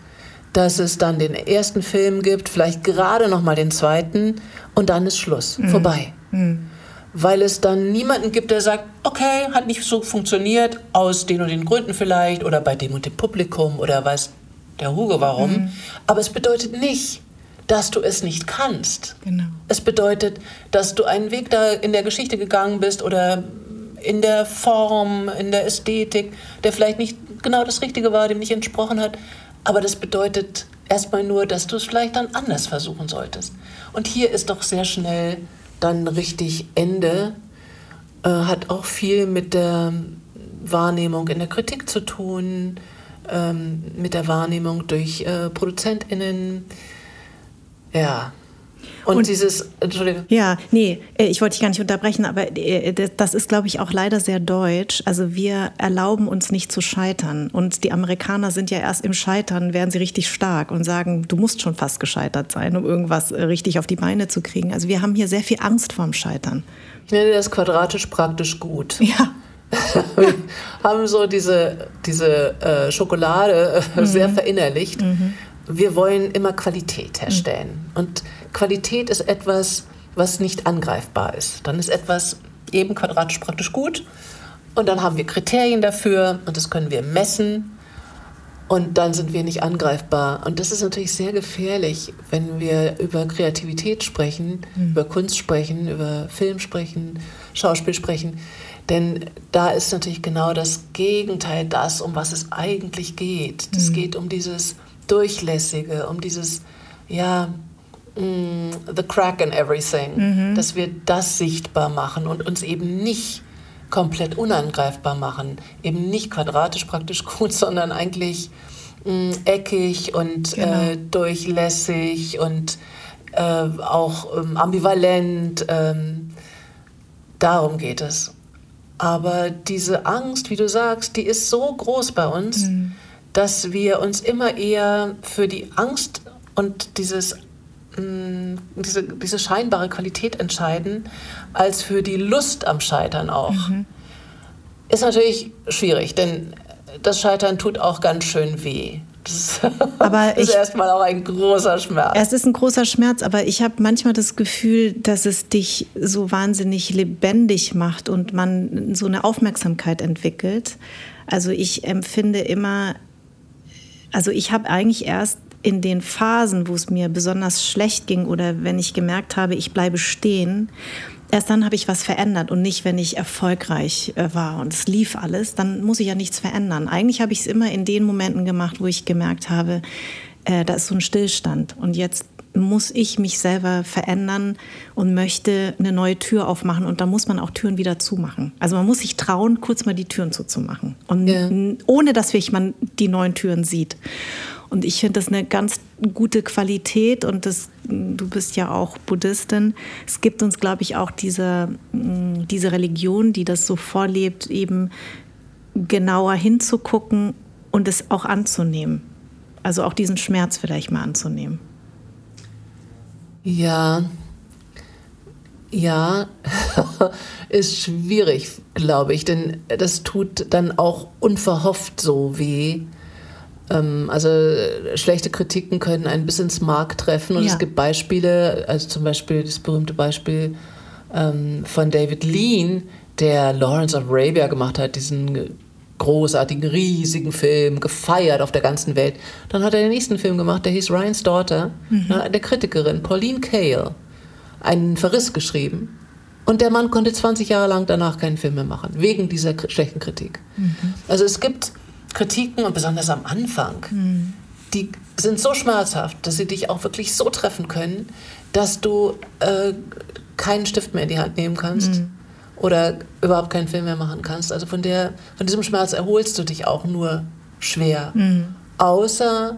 dass es dann den ersten Film gibt, vielleicht gerade noch mal den zweiten und dann ist Schluss, mhm. vorbei. Mhm. Weil es dann niemanden gibt, der sagt, okay, hat nicht so funktioniert, aus den und den Gründen vielleicht oder bei dem und dem Publikum oder weiß der Hugo warum. Mhm. Aber es bedeutet nicht, dass du es nicht kannst. Genau. Es bedeutet, dass du einen Weg da in der Geschichte gegangen bist oder in der Form, in der Ästhetik, der vielleicht nicht genau das Richtige war, dem nicht entsprochen hat. Aber das bedeutet erstmal nur, dass du es vielleicht dann anders versuchen solltest. Und hier ist doch sehr schnell dann richtig Ende. Äh, hat auch viel mit der Wahrnehmung in der Kritik zu tun, ähm, mit der Wahrnehmung durch äh, ProduzentInnen. Ja, und, und, dieses, Entschuldigung. Ja, nee, äh, ich wollte dich gar nicht unterbrechen, aber äh, das ist, glaube ich, auch leider sehr deutsch. Also wir erlauben uns nicht zu scheitern. Und die Amerikaner sind ja erst im Scheitern, werden sie richtig stark und sagen, du musst schon fast gescheitert sein, um irgendwas äh, richtig auf die Beine zu kriegen. Also wir haben hier sehr viel Angst vorm Scheitern. Ich nenne das quadratisch praktisch gut. Ja. Wir haben so diese, diese äh, Schokolade äh, mhm. sehr verinnerlicht. Mhm wir wollen immer Qualität herstellen. Und Qualität ist etwas, was nicht angreifbar ist. Dann ist etwas eben quadratisch praktisch gut. Und dann haben wir Kriterien dafür und das können wir messen. Und dann sind wir nicht angreifbar. Und das ist natürlich sehr gefährlich, wenn wir über Kreativität sprechen, mhm. über Kunst sprechen, über Film sprechen, Schauspiel sprechen. Denn da ist natürlich genau das Gegenteil das, um was es eigentlich geht. Es mhm. geht um dieses Durchlässige, um dieses, ja, mm, the crack in everything, mhm. dass wir das sichtbar machen und uns eben nicht komplett unangreifbar machen, eben nicht quadratisch praktisch gut, sondern eigentlich mh, mm, eckig und genau. äh, durchlässig und äh, auch ähm, ambivalent. Ähm, darum geht es. Aber diese Angst, wie du sagst, die ist so groß bei uns. Mhm dass wir uns immer eher für die Angst und dieses, mh, mm, diese, diese scheinbare Qualität entscheiden, als für die Lust am Scheitern auch. Mhm. Ist natürlich schwierig, denn das Scheitern tut auch ganz schön weh. Das aber ist erstmal auch ein großer Schmerz. Es ist ein großer Schmerz, aber ich habe manchmal das Gefühl, dass es dich so wahnsinnig lebendig macht und man so eine Aufmerksamkeit entwickelt. Also ich empfinde immer also ich habe eigentlich erst in den Phasen, wo es mir besonders schlecht ging oder wenn ich gemerkt habe, ich bleibe stehen, erst dann habe ich was verändert und nicht, wenn ich erfolgreich äh, war und es lief alles, dann muss ich ja nichts verändern. Eigentlich habe ich es immer in den Momenten gemacht, wo ich gemerkt habe, äh, da ist so ein Stillstand und jetzt muss ich mich selber verändern und möchte eine neue Tür aufmachen. Und da muss man auch Türen wieder zumachen. Also man muss sich trauen, kurz mal die Türen zuzumachen. Und ja. ohne dass man die neuen Türen sieht. Und ich finde das eine ganz gute Qualität und das, du bist ja auch Buddhistin. Es gibt uns, glaube ich, auch diese, diese Religion, die das so vorlebt, eben genauer hinzugucken und es auch anzunehmen. Also auch diesen Schmerz vielleicht mal anzunehmen. Ja, ja, ist schwierig, glaube ich, denn das tut dann auch unverhofft so weh. Ähm, also schlechte Kritiken können ein bisschen ins Mark treffen und ja. es gibt Beispiele, also zum Beispiel das berühmte Beispiel ähm, von David Lean, der Lawrence of Arabia gemacht hat, diesen großartigen, riesigen Film, gefeiert auf der ganzen Welt. Dann hat er den nächsten Film gemacht, der hieß Ryan's Daughter, mhm. der Kritikerin Pauline Kael, einen Verriss geschrieben. Und der Mann konnte 20 Jahre lang danach keinen Film mehr machen, wegen dieser schlechten Kritik. Mhm. Also es gibt Kritiken, und besonders am Anfang, mhm. die sind so schmerzhaft, dass sie dich auch wirklich so treffen können, dass du äh, keinen Stift mehr in die Hand nehmen kannst mhm oder überhaupt keinen Film mehr machen kannst. Also von, der, von diesem Schmerz erholst du dich auch nur schwer. Mhm. Außer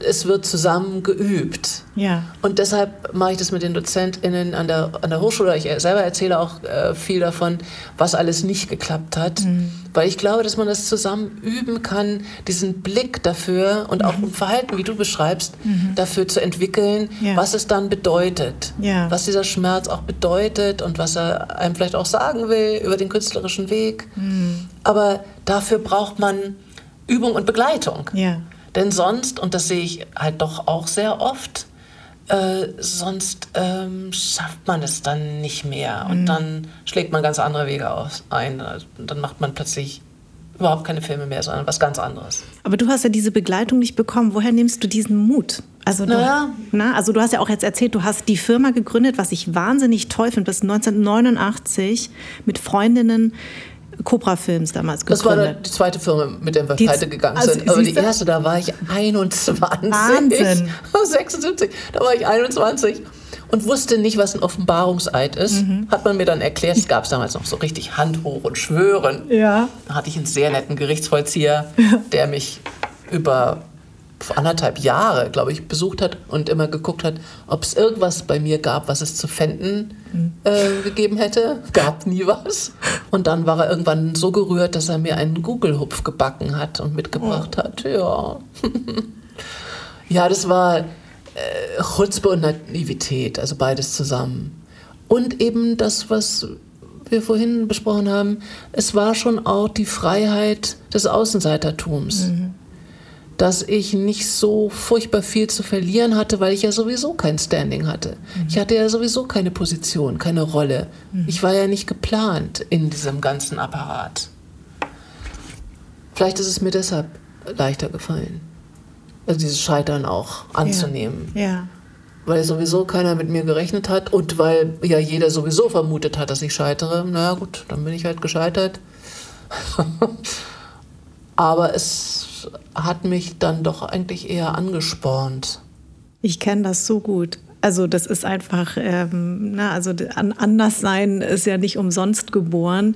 es wird zusammen geübt. Ja. Und deshalb mache ich das mit den DozentInnen an der, an der Hochschule. Ich selber erzähle auch äh, viel davon, was alles nicht geklappt hat. Mhm. Weil ich glaube, dass man das zusammen üben kann, diesen Blick dafür und mhm. auch im Verhalten, wie du beschreibst, mhm. dafür zu entwickeln, ja. was es dann bedeutet. Ja. Was dieser Schmerz auch bedeutet und was er einem vielleicht auch sagen will über den künstlerischen Weg. Mhm. Aber dafür braucht man Übung und Begleitung. Ja Denn sonst, und das sehe ich halt doch auch sehr oft, äh, sonst ähm, schafft man es dann nicht mehr. Und mhm. dann schlägt man ganz andere Wege aus, ein. Also, dann macht man plötzlich überhaupt keine Filme mehr, sondern was ganz anderes. Aber du hast ja diese Begleitung nicht bekommen. Woher nimmst du diesen Mut? Also du, naja. na, also du hast ja auch jetzt erzählt, du hast die Firma gegründet, was ich wahnsinnig toll finde, bis 1989 mit Freundinnen Cobra Films damals gegründet. Das war die zweite Firma, mit der wir die, pleite gegangen also, sind. Aber die erste, da war ich 21. Wahnsinn. 76, da war ich 21 und wusste nicht, was ein Offenbarungseid ist. Mhm. Hat man mir dann erklärt, es gab es damals noch so richtig Hand hoch und schwören. Ja. Da hatte ich einen sehr netten Gerichtsvollzieher, der mich über anderthalb Jahre, glaube ich, besucht hat und immer geguckt hat, ob es irgendwas bei mir gab, was es zu fänden. Äh, gegeben hätte. Gab nie was. Und dann war er irgendwann so gerührt, dass er mir einen Google-Hupf gebacken hat und mitgebracht oh. hat. Ja. ja, das war äh, Chutzpe und Naivität, also beides zusammen. Und eben das, was wir vorhin besprochen haben, es war schon auch die Freiheit des Außenseitertums. Mhm dass ich nicht so furchtbar viel zu verlieren hatte, weil ich ja sowieso kein Standing hatte. Mhm. Ich hatte ja sowieso keine Position, keine Rolle. Mhm. Ich war ja nicht geplant in diesem ganzen Apparat. Vielleicht ist es mir deshalb leichter gefallen, also dieses Scheitern auch anzunehmen. Ja. ja. Weil sowieso keiner mit mir gerechnet hat und weil ja jeder sowieso vermutet hat, dass ich scheitere. Na gut, dann bin ich halt gescheitert. Aber es hat mich dann doch eigentlich eher angespornt. Ich kenne das so gut. Also das ist einfach, ähm, na, also anders sein ist ja nicht umsonst geboren,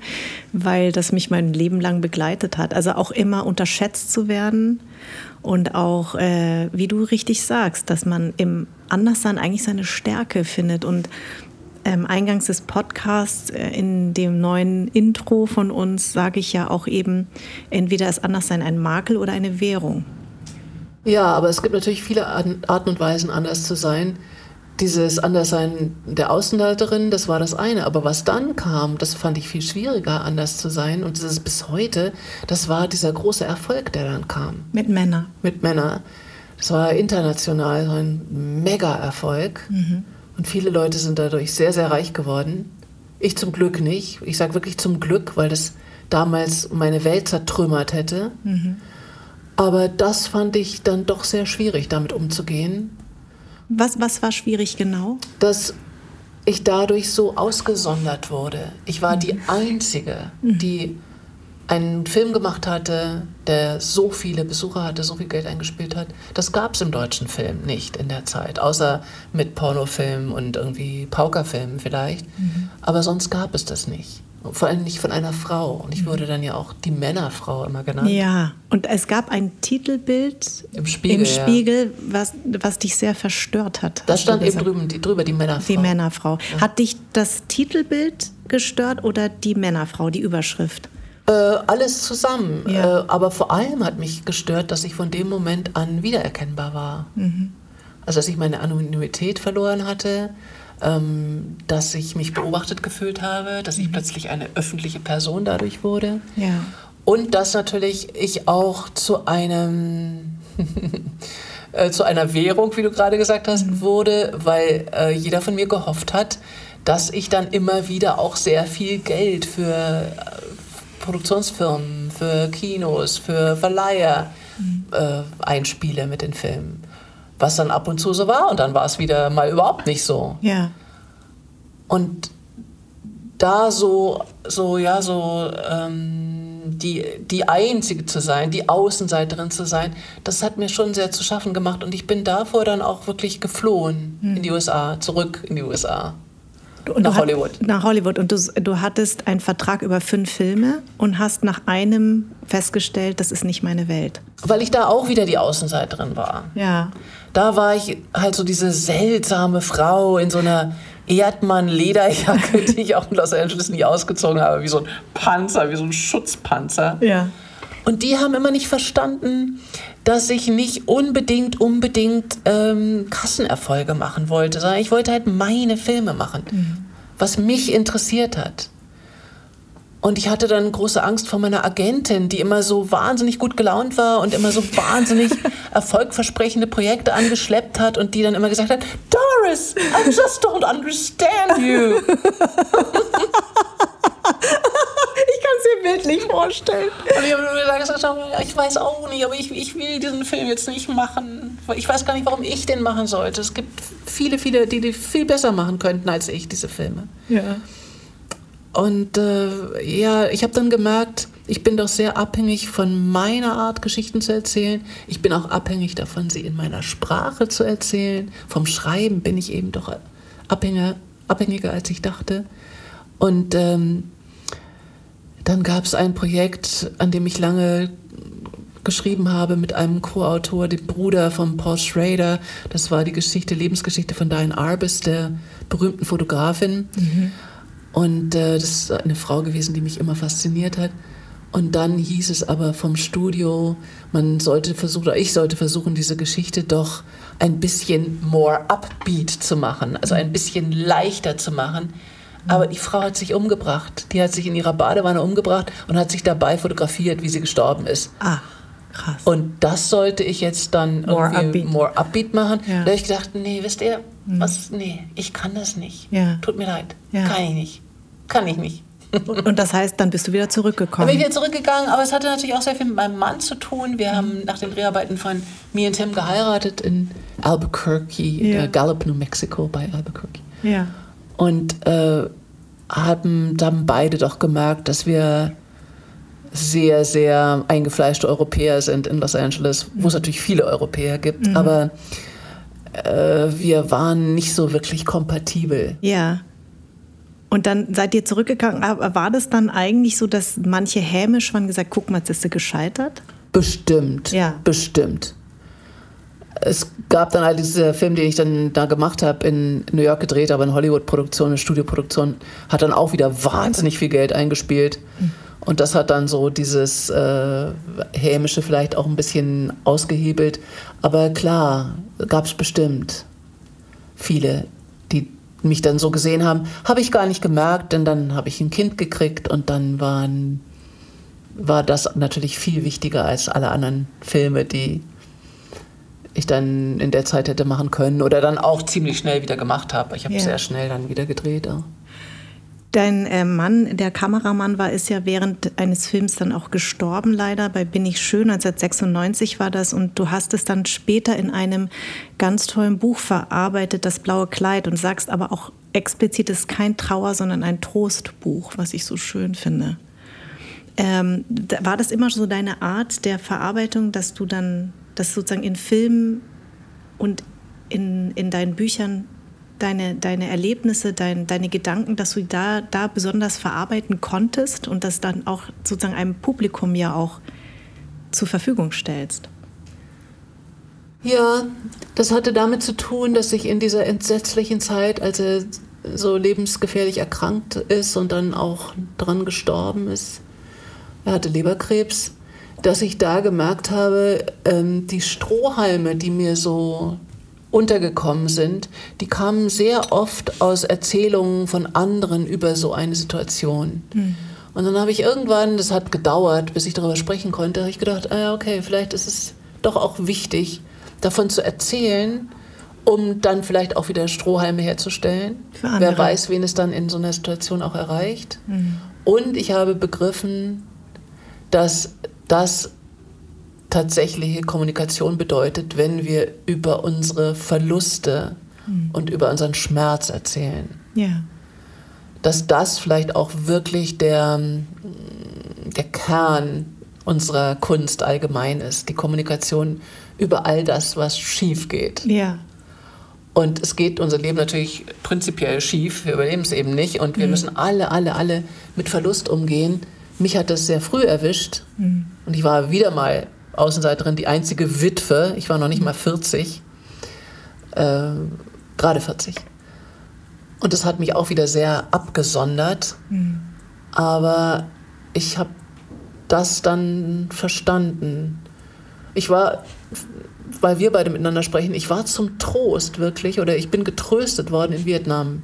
weil das mich mein Leben lang begleitet hat. Also auch immer unterschätzt zu werden und auch, äh, wie du richtig sagst, dass man im Anderssein eigentlich seine Stärke findet und ähm, eingangs des Podcasts äh, in dem neuen Intro von uns sage ich ja auch eben, entweder ist Anderssein ein Makel oder eine Währung. Ja, aber es gibt natürlich viele Arten und Weisen, anders zu sein. Dieses Anderssein der Außenleiterin, das war das eine. Aber was dann kam, das fand ich viel schwieriger, anders zu sein. Und das ist bis heute, das war dieser große Erfolg, der dann kam. Mit Männern. Mit Männern. Das war international ein Mega-Erfolg. Mhm. Und viele Leute sind dadurch sehr, sehr reich geworden. Ich zum Glück nicht. Ich sage wirklich zum Glück, weil das damals meine Welt zertrümmert hätte. Mhm. Aber das fand ich dann doch sehr schwierig, damit umzugehen. Was, was war schwierig genau? Dass ich dadurch so ausgesondert wurde. Ich war mhm. die Einzige, mhm. die einen Film gemacht hatte, der so viele Besucher hatte, so viel Geld eingespielt hat. Das gab es im deutschen Film nicht in der Zeit, außer mit Pornofilmen und irgendwie Paukerfilmen vielleicht. Mhm. Aber sonst gab es das nicht. Vor allem nicht von einer Frau. Und ich mhm. wurde dann ja auch die Männerfrau immer genannt. Ja, und es gab ein Titelbild im Spiegel, im Spiegel ja. was, was dich sehr verstört hat. Da stand eben drüben, die, drüber die Männerfrau. Die Männerfrau. Ja. Hat dich das Titelbild gestört oder die Männerfrau, die Überschrift? Äh, alles zusammen. Ja. Äh, aber vor allem hat mich gestört, dass ich von dem Moment an wiedererkennbar war. Mhm. Also dass ich meine Anonymität verloren hatte, ähm, dass ich mich beobachtet gefühlt habe, dass ich mhm. plötzlich eine öffentliche Person dadurch wurde. Ja. Und dass natürlich ich auch zu einem äh, zu einer Währung, wie du gerade gesagt hast, mhm. wurde, weil äh, jeder von mir gehofft hat, dass ich dann immer wieder auch sehr viel Geld für Produktionsfirmen, für Kinos, für Verleiher mhm. äh, einspiele mit den Filmen. Was dann ab und zu so war und dann war es wieder mal überhaupt nicht so. Ja. Und da so, so ja, so ähm, die, die Einzige zu sein, die Außenseiterin zu sein, das hat mir schon sehr zu schaffen gemacht und ich bin davor dann auch wirklich geflohen mhm. in die USA, zurück in die USA. Und nach Hollywood. Nach Hollywood. Und du, du hattest einen Vertrag über fünf Filme und hast nach einem festgestellt, das ist nicht meine Welt. Weil ich da auch wieder die Außenseiterin war. Ja. Da war ich halt so diese seltsame Frau in so einer Erdmann-Lederjacke, die ich auch in Los Angeles nie ausgezogen habe, wie so ein Panzer, wie so ein Schutzpanzer. Ja. Und die haben immer nicht verstanden, dass ich nicht unbedingt, unbedingt ähm, Kassenerfolge machen wollte, sondern ich wollte halt meine Filme machen, mhm. was mich interessiert hat. Und ich hatte dann große Angst vor meiner Agentin, die immer so wahnsinnig gut gelaunt war und immer so wahnsinnig erfolgversprechende Projekte angeschleppt hat und die dann immer gesagt hat, Doris, I just don't understand you. mir bildlich vorstellen. Und ich habe mir gesagt, ich weiß auch nicht, aber ich, ich will diesen Film jetzt nicht machen. Ich weiß gar nicht, warum ich den machen sollte. Es gibt viele, viele, die die viel besser machen könnten als ich, diese Filme. Ja. Und äh, ja, ich habe dann gemerkt, ich bin doch sehr abhängig von meiner Art, Geschichten zu erzählen. Ich bin auch abhängig davon, sie in meiner Sprache zu erzählen. Vom Schreiben bin ich eben doch abhängiger, abhängiger als ich dachte. Und ähm, dann gab es ein Projekt, an dem ich lange geschrieben habe mit einem Co-Autor, dem Bruder von Paul Schrader. Das war die Geschichte, Lebensgeschichte von Diane Arbus, der berühmten Fotografin. Mhm. Und äh, das ist eine Frau gewesen, die mich immer fasziniert hat. Und dann hieß es aber vom Studio, man sollte versuchen, oder ich sollte versuchen, diese Geschichte doch ein bisschen more upbeat zu machen, also ein bisschen leichter zu machen. Aber die Frau hat sich umgebracht. Die hat sich in ihrer Badewanne umgebracht und hat sich dabei fotografiert, wie sie gestorben ist. Ah, krass. Und das sollte ich jetzt dann more upbeat, more upbeat machen. Ja. Da habe ich gedacht, nee, wisst ihr, mhm. was, nee, ich kann das nicht. Ja. Tut mir leid, ja. kann ich nicht kann ich nicht. Und das heißt, dann bist du wieder zurückgekommen? Dann bin ich wieder zurückgegangen, aber es hatte natürlich auch sehr viel mit meinem Mann zu tun. Wir haben nach den Dreharbeiten von Me and Tim geheiratet in Albuquerque, ja. äh, Gallup, New Mexico bei Albuquerque. Ja. Und äh, haben dann beide doch gemerkt, dass wir sehr, sehr eingefleischte Europäer sind in Los Angeles, wo es mhm. natürlich viele Europäer gibt, mhm. aber äh, wir waren nicht so wirklich kompatibel. Ja. Und dann seid ihr zurückgegangen. War das dann eigentlich so, dass manche hämisch waren gesagt, guck mal, jetzt ist du gescheitert? Bestimmt. Ja. Bestimmt. Es gab dann halt diesen Film, den ich dann da gemacht habe, in New York gedreht, aber in Hollywood-Produktion, eine Studioproduktion, hat dann auch wieder wahnsinnig viel Geld eingespielt. Und das hat dann so dieses äh, Hämische vielleicht auch ein bisschen ausgehebelt. Aber klar, gab es bestimmt viele, die mich dann so gesehen haben, habe ich gar nicht gemerkt, denn dann habe ich ein Kind gekriegt und dann waren, war das natürlich viel wichtiger als alle anderen Filme, die ich dann in der Zeit hätte machen können oder dann auch ziemlich schnell wieder gemacht habe. Ich habe ja. sehr schnell dann wieder gedreht. Auch. Dein äh, Mann, der Kameramann war, ist ja während eines Films dann auch gestorben, leider. Bei Bin ich schön, 1996 war das. Und du hast es dann später in einem ganz tollen Buch verarbeitet, Das blaue Kleid, und sagst aber auch explizit, es ist kein Trauer, sondern ein Trostbuch, was ich so schön finde. Ähm, war das immer so deine Art der Verarbeitung, dass du dann, dass sozusagen in Filmen und in, in deinen Büchern deine, deine Erlebnisse, dein, deine Gedanken, dass du da, da besonders verarbeiten konntest und das dann auch sozusagen einem Publikum ja auch zur Verfügung stellst? Ja, das hatte damit zu tun, dass ich in dieser entsetzlichen Zeit, als er so lebensgefährlich erkrankt ist und dann auch dran gestorben ist, er hatte Leberkrebs, dass ich da gemerkt habe, ähm, die Strohhalme, die mir so untergekommen sind, die kamen sehr oft aus Erzählungen von anderen über so eine Situation. Mhm. Und dann habe ich irgendwann, das hat gedauert, bis ich darüber sprechen konnte, habe ich gedacht, ah, okay, vielleicht ist es doch auch wichtig, davon zu erzählen, um dann vielleicht auch wieder Strohhalme herzustellen. Wer weiß, wen es dann in so einer Situation auch erreicht. Mhm. Und ich habe begriffen, dass das tatsächliche Kommunikation bedeutet, wenn wir über unsere Verluste mhm. und über unseren Schmerz erzählen. Ja. Dass das vielleicht auch wirklich der, der Kern unserer Kunst allgemein ist, die Kommunikation über all das, was schief geht. Ja. Und es geht unser Leben natürlich prinzipiell schief, wir überleben es eben nicht und wir mhm. müssen alle, alle, alle mit Verlust umgehen. Mich hat das sehr früh erwischt mhm. Und ich war wieder mal Außenseiterin, die einzige Witwe. Ich war noch nicht mal 40, äh, gerade 40. Und das hat mich auch wieder sehr abgesondert. Mhm. Aber ich habe das dann verstanden. Ich war, weil wir beide miteinander sprechen, ich war zum Trost wirklich oder ich bin getröstet worden in Vietnam. Mhm.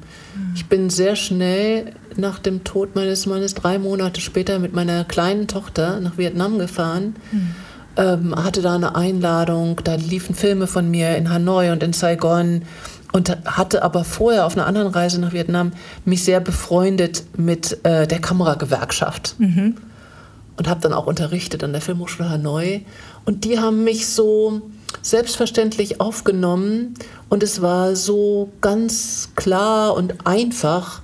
Ich bin sehr schnell nach dem Tod meines Mannes drei Monate später mit meiner kleinen Tochter nach Vietnam gefahren. Mhm. Ähm, hatte da eine Einladung, da liefen Filme von mir in Hanoi und in Saigon und hatte aber vorher auf einer anderen Reise nach Vietnam mich sehr befreundet mit äh, der Kameragewerkschaft. Mhm. Und habe dann auch unterrichtet an der Filmhochschule Hanoi. Und die haben mich so selbstverständlich aufgenommen und es war so ganz klar und einfach.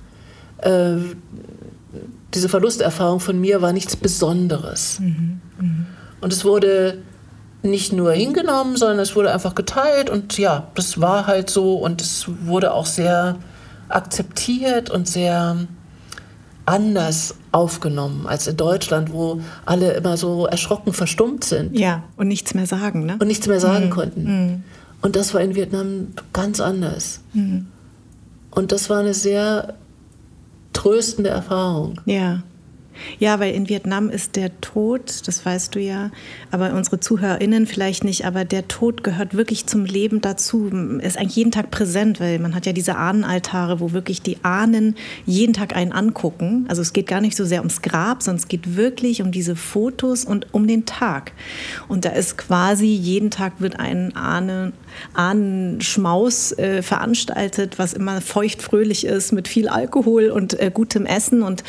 Äh, diese Verlusterfahrung von mir war nichts Besonderes. Mhm. Mhm. Und es wurde nicht nur hingenommen, sondern es wurde einfach geteilt und ja, das war halt so und es wurde auch sehr akzeptiert und sehr anders aufgenommen als in Deutschland, wo alle immer so erschrocken verstummt sind. Ja, und nichts mehr sagen, ne? Und nichts mehr sagen mhm. konnten. Mhm. Und das war in Vietnam ganz anders. Mhm. Und das war eine sehr tröstende Erfahrung. Ja. Ja, weil in Vietnam ist der Tod, das weißt du ja, aber unsere ZuhörerInnen vielleicht nicht, aber der Tod gehört wirklich zum Leben dazu, ist eigentlich jeden Tag präsent, weil man hat ja diese Ahnenaltare, wo wirklich die Ahnen jeden Tag einen angucken. Also es geht gar nicht so sehr ums Grab, sondern es geht wirklich um diese Fotos und um den Tag. Und da ist quasi jeden Tag wird ein Ahnen, Ahnenschmaus äh, veranstaltet, was immer feuchtfröhlich ist, mit viel Alkohol und äh, gutem Essen und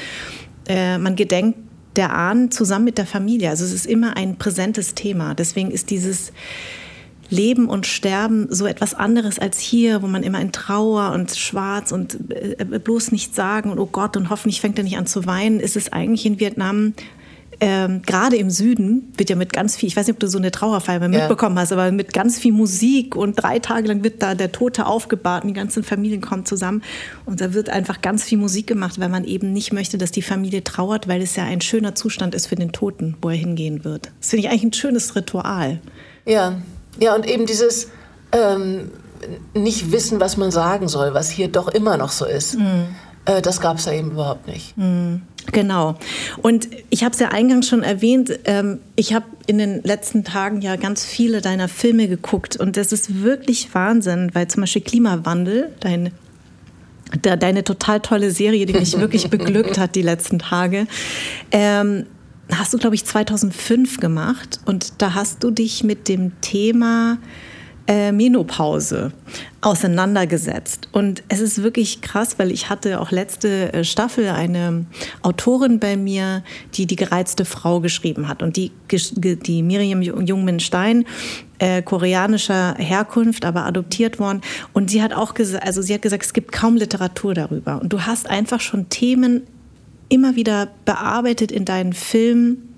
äh, man gedenkt der Ahnen zusammen mit der Familie. Also es ist immer ein präsentes Thema. Deswegen ist dieses Leben und Sterben so etwas anderes als hier, wo man immer in Trauer und Schwarz und äh, bloß nichts sagen und oh Gott und hoffentlich fängt er nicht an zu weinen, ist es eigentlich in Vietnam ähm, gerade im Süden wird ja mit ganz viel, ich weiß nicht, ob du so eine Trauerfeier mitbekommen hast, aber mit ganz viel Musik und drei Tage lang wird da der Tote aufgebahrt und die ganzen Familien kommen zusammen und da wird einfach ganz viel Musik gemacht, weil man eben nicht möchte, dass die Familie trauert, weil es ja ein schöner Zustand ist für den Toten, wo er hingehen wird. Das finde ich eigentlich ein schönes Ritual. Ja, ja und eben dieses ähm, nicht wissen, was man sagen soll, was hier doch immer noch so ist. Mhm. Äh, das gab es ja eben überhaupt nicht. Mhm. Genau. Und ich habe es ja eingangs schon erwähnt, ähm, ich habe in den letzten Tagen ja ganz viele deiner Filme geguckt und das ist wirklich Wahnsinn, weil zum Beispiel Klimawandel, dein, de, deine total tolle Serie, die mich wirklich beglückt hat die letzten Tage, ähm, hast du, glaube ich, 2005 gemacht und da hast du dich mit dem Thema äh, Menopause auseinandergesetzt. Und es ist wirklich krass, weil ich hatte auch letzte äh, Staffel eine Autorin bei mir, die die gereizte Frau geschrieben hat. Und die, die Miriam Jungmin Stein, äh, koreanischer Herkunft, aber adoptiert worden. Und sie hat auch gesagt, also sie hat gesagt, es gibt kaum Literatur darüber. Und du hast einfach schon Themen immer wieder bearbeitet in deinen Filmen,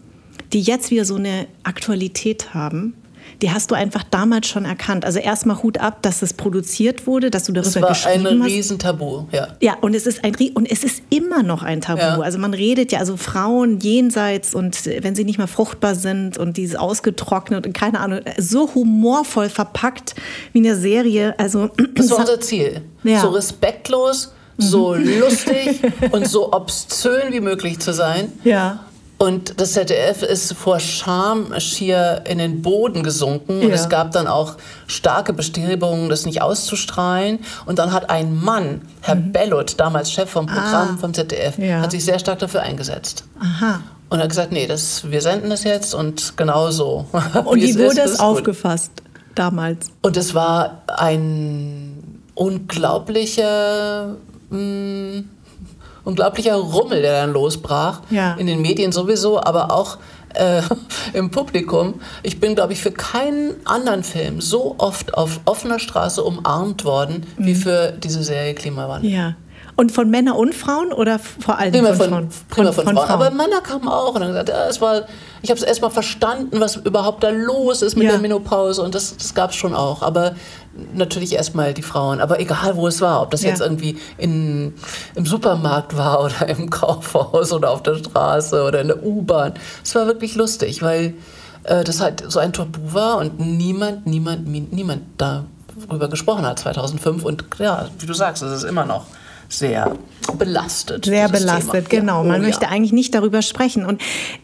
die jetzt wieder so eine Aktualität haben die hast du einfach damals schon erkannt. Also erstmal Hut ab, dass es produziert wurde, dass du darüber geschrieben hast. Das war ein Riesentabu, ja. Ja, und es ist ein und es ist immer noch ein Tabu. Ja. Also man redet ja, also Frauen jenseits und wenn sie nicht mehr fruchtbar sind und dieses ausgetrocknet und keine Ahnung, so humorvoll verpackt wie eine Serie. Also das war unser Ziel. Ja. So respektlos, so lustig und so obszön wie möglich zu sein. Ja. Und das ZDF ist vor Scham schier in den Boden gesunken. Ja. Und es gab dann auch starke Bestrebungen, das nicht auszustrahlen. Und dann hat ein Mann, Herr mhm. Bellot, damals Chef vom Programm ah. vom ZDF, ja. hat sich sehr stark dafür eingesetzt. Aha. Und hat gesagt, nee, das, wir senden das jetzt und genau so. Und wie wurde es aufgefasst damals? Und es war ein unglaublicher... Mh, mm, unglaublicher Rummel, der dann losbrach. Ja. In den Medien sowieso, aber auch äh, im Publikum. Ich bin, glaube ich, für keinen anderen Film so oft auf offener Straße umarmt worden mhm. wie für diese Serie Klimawandel. Ja. Und von Männern und Frauen oder vor allem von, von, Frauen? Prima von, von, Frauen. Frauen. Aber Männer kamen auch und haben gesagt, ja, es war, ich habe es erstmal verstanden, was überhaupt da los ist mit ja. der Menopause und das, das gab es schon auch. Aber natürlich erstmal die Frauen. Aber egal, wo es war, ob das ja. jetzt irgendwie in, im Supermarkt war oder im Kaufhaus oder auf der Straße oder in der U-Bahn. Es war wirklich lustig, weil äh, das halt so ein Tabu war und niemand, niemand, niemand darüber gesprochen hat 2005. Und ja, wie du sagst, es ist immer noch sehr belastet. Sehr belastet, Thema. genau. Man oh, möchte ja. eigentlich nicht darüber sprechen. Und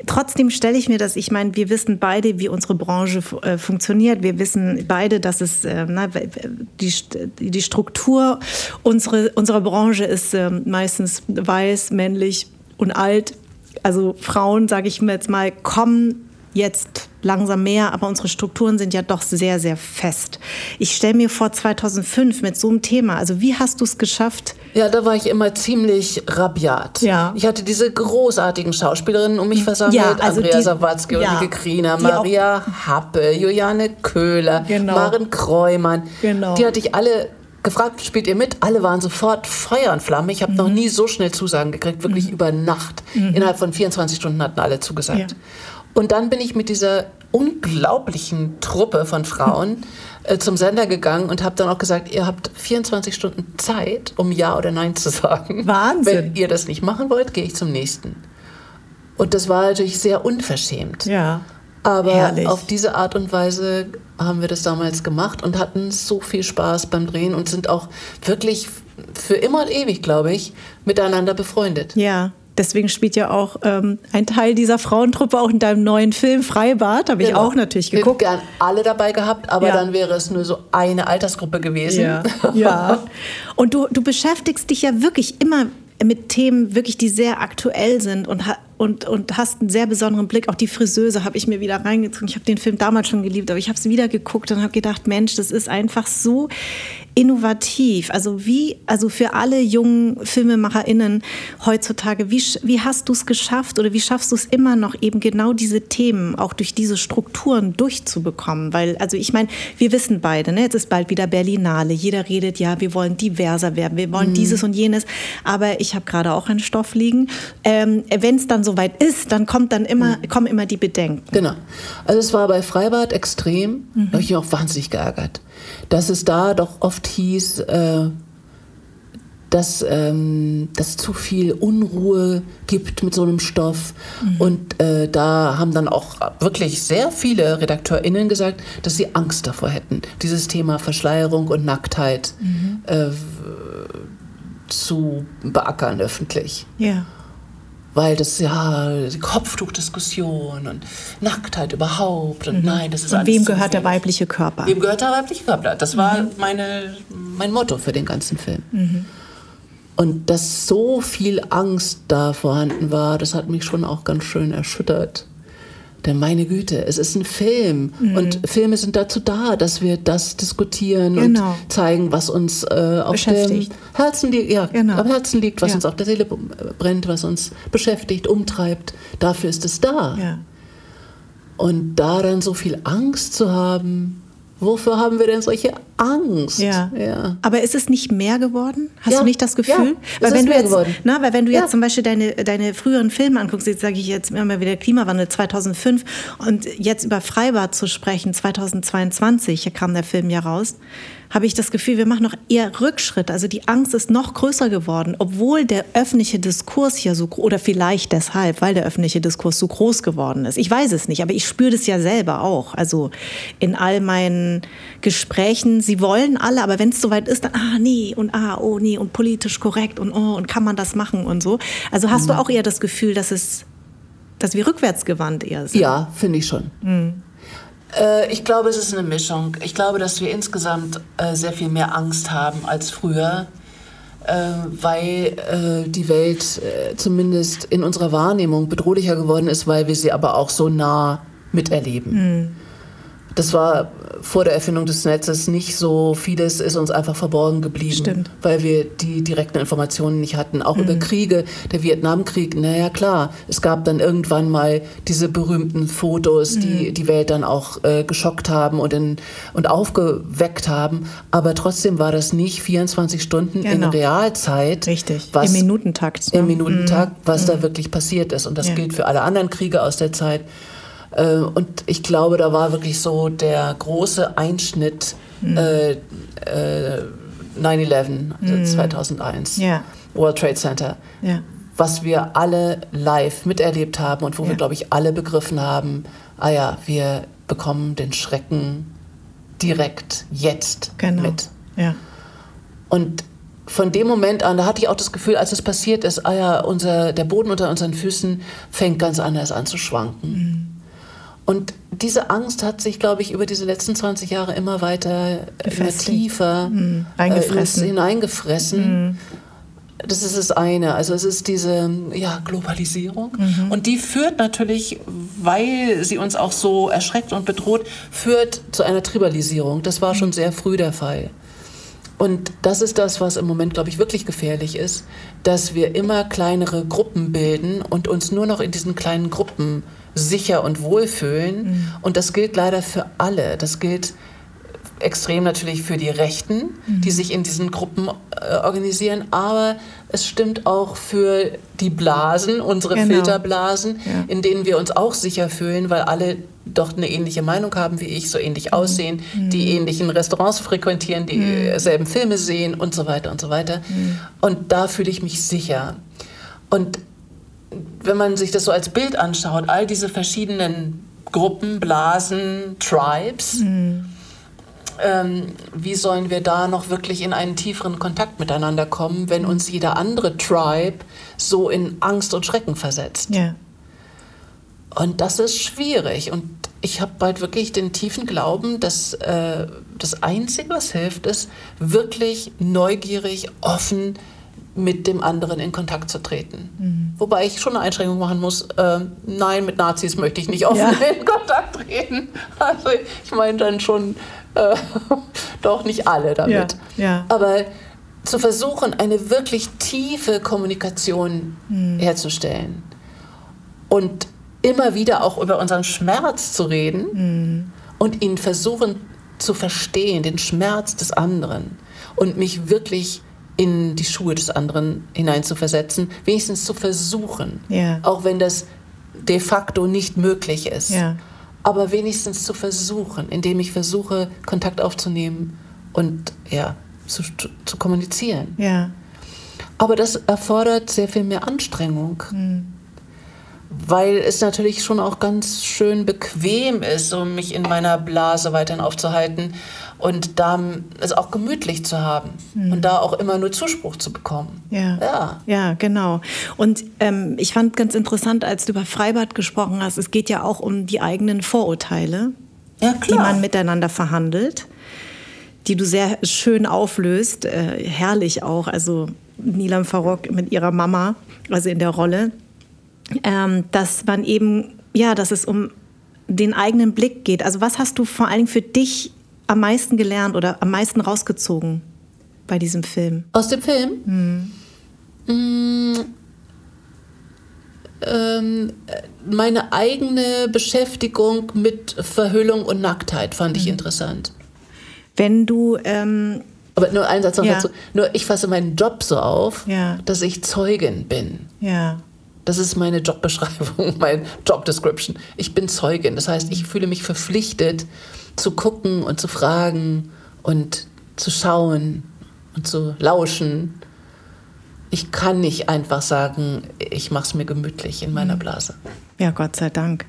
trotzdem stelle ich mir das, ich meine, wir wissen beide, wie unsere Branche äh, funktioniert. Wir wissen beide, dass es äh, na, die, die Struktur unsere, unserer Branche ist äh, meistens weiß, männlich und alt. Also Frauen, sage ich mir jetzt mal, kommen jetzt langsam mehr, aber unsere Strukturen sind ja doch sehr, sehr fest. Ich stelle mir vor 2005 mit so einem Thema, also wie hast du es geschafft? Ja, da war ich immer ziemlich rabiat. Ja. Ich hatte diese großartigen Schauspielerinnen um mich versammelt, ja, also Andrea Sawatzki, ja, Ulrike Kriener, Maria Happe, Juliane Köhler, genau. Maren Kreumann. Genau. Die hatte ich alle gefragt, spielt ihr mit? Alle waren sofort Feuer und Flamme. Ich habe mhm. noch nie so schnell Zusagen gekriegt, wirklich mhm. über Nacht. Mhm. Innerhalb von 24 Stunden hatten alle zugesagt. Ja. Und dann bin ich mit dieser unglaublichen Truppe von Frauen äh, zum Sender gegangen und habe dann auch gesagt, ihr habt 24 Stunden Zeit, um Ja oder Nein zu sagen. Wahnsinn. Wenn ihr das nicht machen wollt, gehe ich zum nächsten. Und das war natürlich sehr unverschämt. Ja. Aber Herrlich. auf diese Art und Weise haben wir das damals gemacht und hatten so viel Spaß beim Drehen und sind auch wirklich für immer und ewig, glaube ich, miteinander befreundet. Ja. Deswegen spielt ja auch ähm, ein Teil dieser Frauentruppe auch in deinem neuen Film Freibad, habe ich genau. auch natürlich geguckt. Hätte gern alle dabei gehabt, aber ja. dann wäre es nur so eine Altersgruppe gewesen. Ja. ja. Und du, du beschäftigst dich ja wirklich immer mit Themen, wirklich, die sehr aktuell sind und, und, und hast einen sehr besonderen Blick. Auch die Friseuse habe ich mir wieder reingezogen. Ich habe den Film damals schon geliebt, aber ich habe es wieder geguckt und habe gedacht, Mensch, das ist einfach so innovativ. Also wie, also für alle jungen FilmemacherInnen heutzutage, wie, wie hast du es geschafft oder wie schaffst du es immer noch eben genau diese Themen auch durch diese Strukturen durchzubekommen? Weil, also ich meine, wir wissen beide, ne, jetzt ist bald wieder Berlinale. Jeder redet, ja, wir wollen diverser werden, wir wollen mhm. dieses und jenes. Aber ich habe gerade auch einen Stoff liegen. Ähm, Wenn es dann soweit ist, dann kommt dann immer, mhm. kommen immer die Bedenken. Genau. Also es war bei Freibad extrem. Mhm. Da habe ich mich auch wahnsinnig geärgert dass es da doch oft hieß, äh, dass ähm, das zu viel Unruhe gibt mit so einem Stoff. Mhm. Und äh, da haben dann auch wirklich sehr viele RedakteurInnen gesagt, dass sie Angst davor hätten, dieses Thema Verschleierung und Nacktheit mhm. äh, zu beackern öffentlich. Ja weil das ja Kopftuchdiskussion und Nacktheit überhaupt und mhm. nein, das ist und wem gehört der weibliche Körper? Wem gehört der weibliche Körper? Das war mhm. meine, mein Motto für den ganzen Film. Mhm. Und dass so viel Angst da vorhanden war, das hat mich schon auch ganz schön erschüttert. Denn meine Güte, es ist ein Film. Mhm. Und Filme sind dazu da, dass wir das diskutieren genau. und zeigen, was uns äh, auf dem Herzen, li ja, genau. am Herzen liegt, was ja. uns auf der Seele brennt, was uns beschäftigt, umtreibt. Dafür ist es da. Ja. Und da dann so viel Angst zu haben, Wofür haben wir denn solche Angst? Ja. ja. Aber ist es nicht mehr geworden? Hast ja. du nicht das Gefühl? Ja, weil, wenn du jetzt, na, weil wenn du jetzt zum Beispiel deine, deine früheren Filme anguckst, jetzt sage ich jetzt immer wieder Klimawandel 2005 und jetzt über Freibad zu sprechen, 2022, hier kam der Film ja raus, habe ich das Gefühl, wir machen noch eher Rückschritt. Also die Angst ist noch größer geworden, obwohl der öffentliche Diskurs ja so, oder vielleicht deshalb, weil der öffentliche Diskurs so groß geworden ist. Ich weiß es nicht, aber ich spüre das ja selber auch. Also in all meinen Gesprächen, sie wollen alle, aber wenn es soweit ist, dann, ah, nee, und ah, oh, nee, und politisch korrekt und oh, und kann man das machen und so. Also hast mhm. du auch eher das Gefühl, dass es, dass wir rückwärtsgewandt eher sind? Ja, finde ich schon. Mhm. Äh, ich glaube, es ist eine Mischung. Ich glaube, dass wir insgesamt äh, sehr viel mehr Angst haben als früher, äh, weil die Welt zumindest in unserer Wahrnehmung bedrohlicher geworden ist, weil wir sie aber auch so nah miterleben. Mhm. Das war vor der Erfindung des Netzes nicht so. Vieles ist uns einfach verborgen geblieben, Stimmt. weil wir die direkten Informationen nicht hatten. Auch mhm. über Kriege, der Vietnamkrieg, naja klar, es gab dann irgendwann mal diese berühmten Fotos, mhm. die die Welt dann auch äh, geschockt haben und, in, und aufgeweckt haben. Aber trotzdem war das nicht 24 Stunden genau. in Realzeit. Richtig, was, im Minutentakt. Im Minutentakt, mhm. was da mhm. wirklich passiert ist. Und das ja. gilt für alle anderen Kriege aus der Zeit. Äh, und ich glaube, da war wirklich so der große Einschnitt mhm. äh, äh, 9-11, also 2001, mhm. ja. World Trade Center. Ja. Was wir alle live miterlebt haben und wo ja. wir, glaube ich, alle begriffen haben, ah ja, wir bekommen den Schrecken direkt jetzt genau. mit. Ja. Und von dem Moment an, da hatte ich auch das Gefühl, als es passiert ist, ah ja, unser, der Boden unter unseren Füßen fängt ganz anders an zu schwanken. Mhm. Und diese Angst hat sich, glaube ich, über diese letzten 20 Jahre immer weiter, immer tiefer mhm. eingefressen. Äh, hineingefressen. Mhm. Das ist das eine. Also es ist diese ja, Globalisierung. Mhm. Und die führt natürlich, weil sie uns auch so erschreckt und bedroht, führt zu einer Tribalisierung. Das war schon sehr früh der Fall. Und das ist das, was im Moment, glaube ich, wirklich gefährlich ist, dass wir immer kleinere Gruppen bilden und uns nur noch in diesen kleinen Gruppen sicher und wohl fühlen. Mhm. Und das gilt leider für alle. Das gilt extrem natürlich für die Rechten, mhm. die sich in diesen Gruppen äh, organisieren, aber es stimmt auch für die Blasen, unsere genau. Filterblasen, ja. in denen wir uns auch sicher fühlen, weil alle doch eine ähnliche Meinung haben wie ich, so ähnlich mhm. aussehen, mhm. die ähnlichen Restaurants frequentieren, dieselben mhm. Filme sehen und so weiter und so weiter. Mhm. Und da fühle ich mich sicher. Und wenn man sich das so als Bild anschaut, all diese verschiedenen Gruppen, Blasen, Tribes, mhm ähm, wie sollen wir da noch wirklich in einen tieferen Kontakt miteinander kommen, wenn uns jeder andere Tribe so in Angst und Schrecken versetzt? Ja. Und das ist schwierig. Und ich habe bald wirklich den tiefen Glauben, dass äh, das Einzige, was hilft, ist, wirklich neugierig, offen mit dem anderen in Kontakt zu treten. Mhm. Wobei ich schon eine Einschränkung machen muss. Äh, nein, mit Nazis möchte ich nicht offen ja. in Kontakt treten. Also ich meine dann schon äh, doch nicht alle damit. Ja, ja. Aber zu versuchen, eine wirklich tiefe Kommunikation mhm. herzustellen und immer wieder auch über unseren Schmerz zu reden mhm. und ihn versuchen zu verstehen, den Schmerz des anderen und mich wirklich in die Schuhe des anderen hineinzuversetzen, wenigstens zu versuchen, ja. auch wenn das de facto nicht möglich ist. Ja aber wenigstens zu versuchen, indem ich versuche, Kontakt aufzunehmen und ja, zu, zu kommunizieren. Ja. Aber das erfordert sehr viel mehr Anstrengung. Mhm weil es natürlich schon auch ganz schön bequem ist, um mich in meiner Blase weiterhin aufzuhalten und da es auch gemütlich zu haben mhm. und da auch immer nur Zuspruch zu bekommen. Ja, ja. ja genau. Und ähm, ich fand ganz interessant, als du über Freibad gesprochen hast, es geht ja auch um die eigenen Vorurteile, ja, die man miteinander verhandelt, die du sehr schön auflöst, äh, herrlich auch. Also Nilam Farok mit ihrer Mama, also in der Rolle ähm, dass man eben, ja, dass es um den eigenen Blick geht. Also was hast du vor allen Dingen für dich am meisten gelernt oder am meisten rausgezogen bei diesem Film? Aus dem Film? Hm. Mmh, meine eigene Beschäftigung mit Verhüllung und Nacktheit fand ich mhm. interessant. Wenn du ähm, aber nur ein Satz noch ja. dazu. Nur ich fasse meinen Job so auf, ja. dass ich Zeugin bin. Ja. Das ist meine Jobbeschreibung, mein Job Description. Ich bin Zeugin. Das heißt, ich fühle mich verpflichtet, zu gucken und zu fragen und zu schauen und zu lauschen. Ich kann nicht einfach sagen, ich mache es mir gemütlich in meiner mhm. Blase. Ja, Gott sei Dank.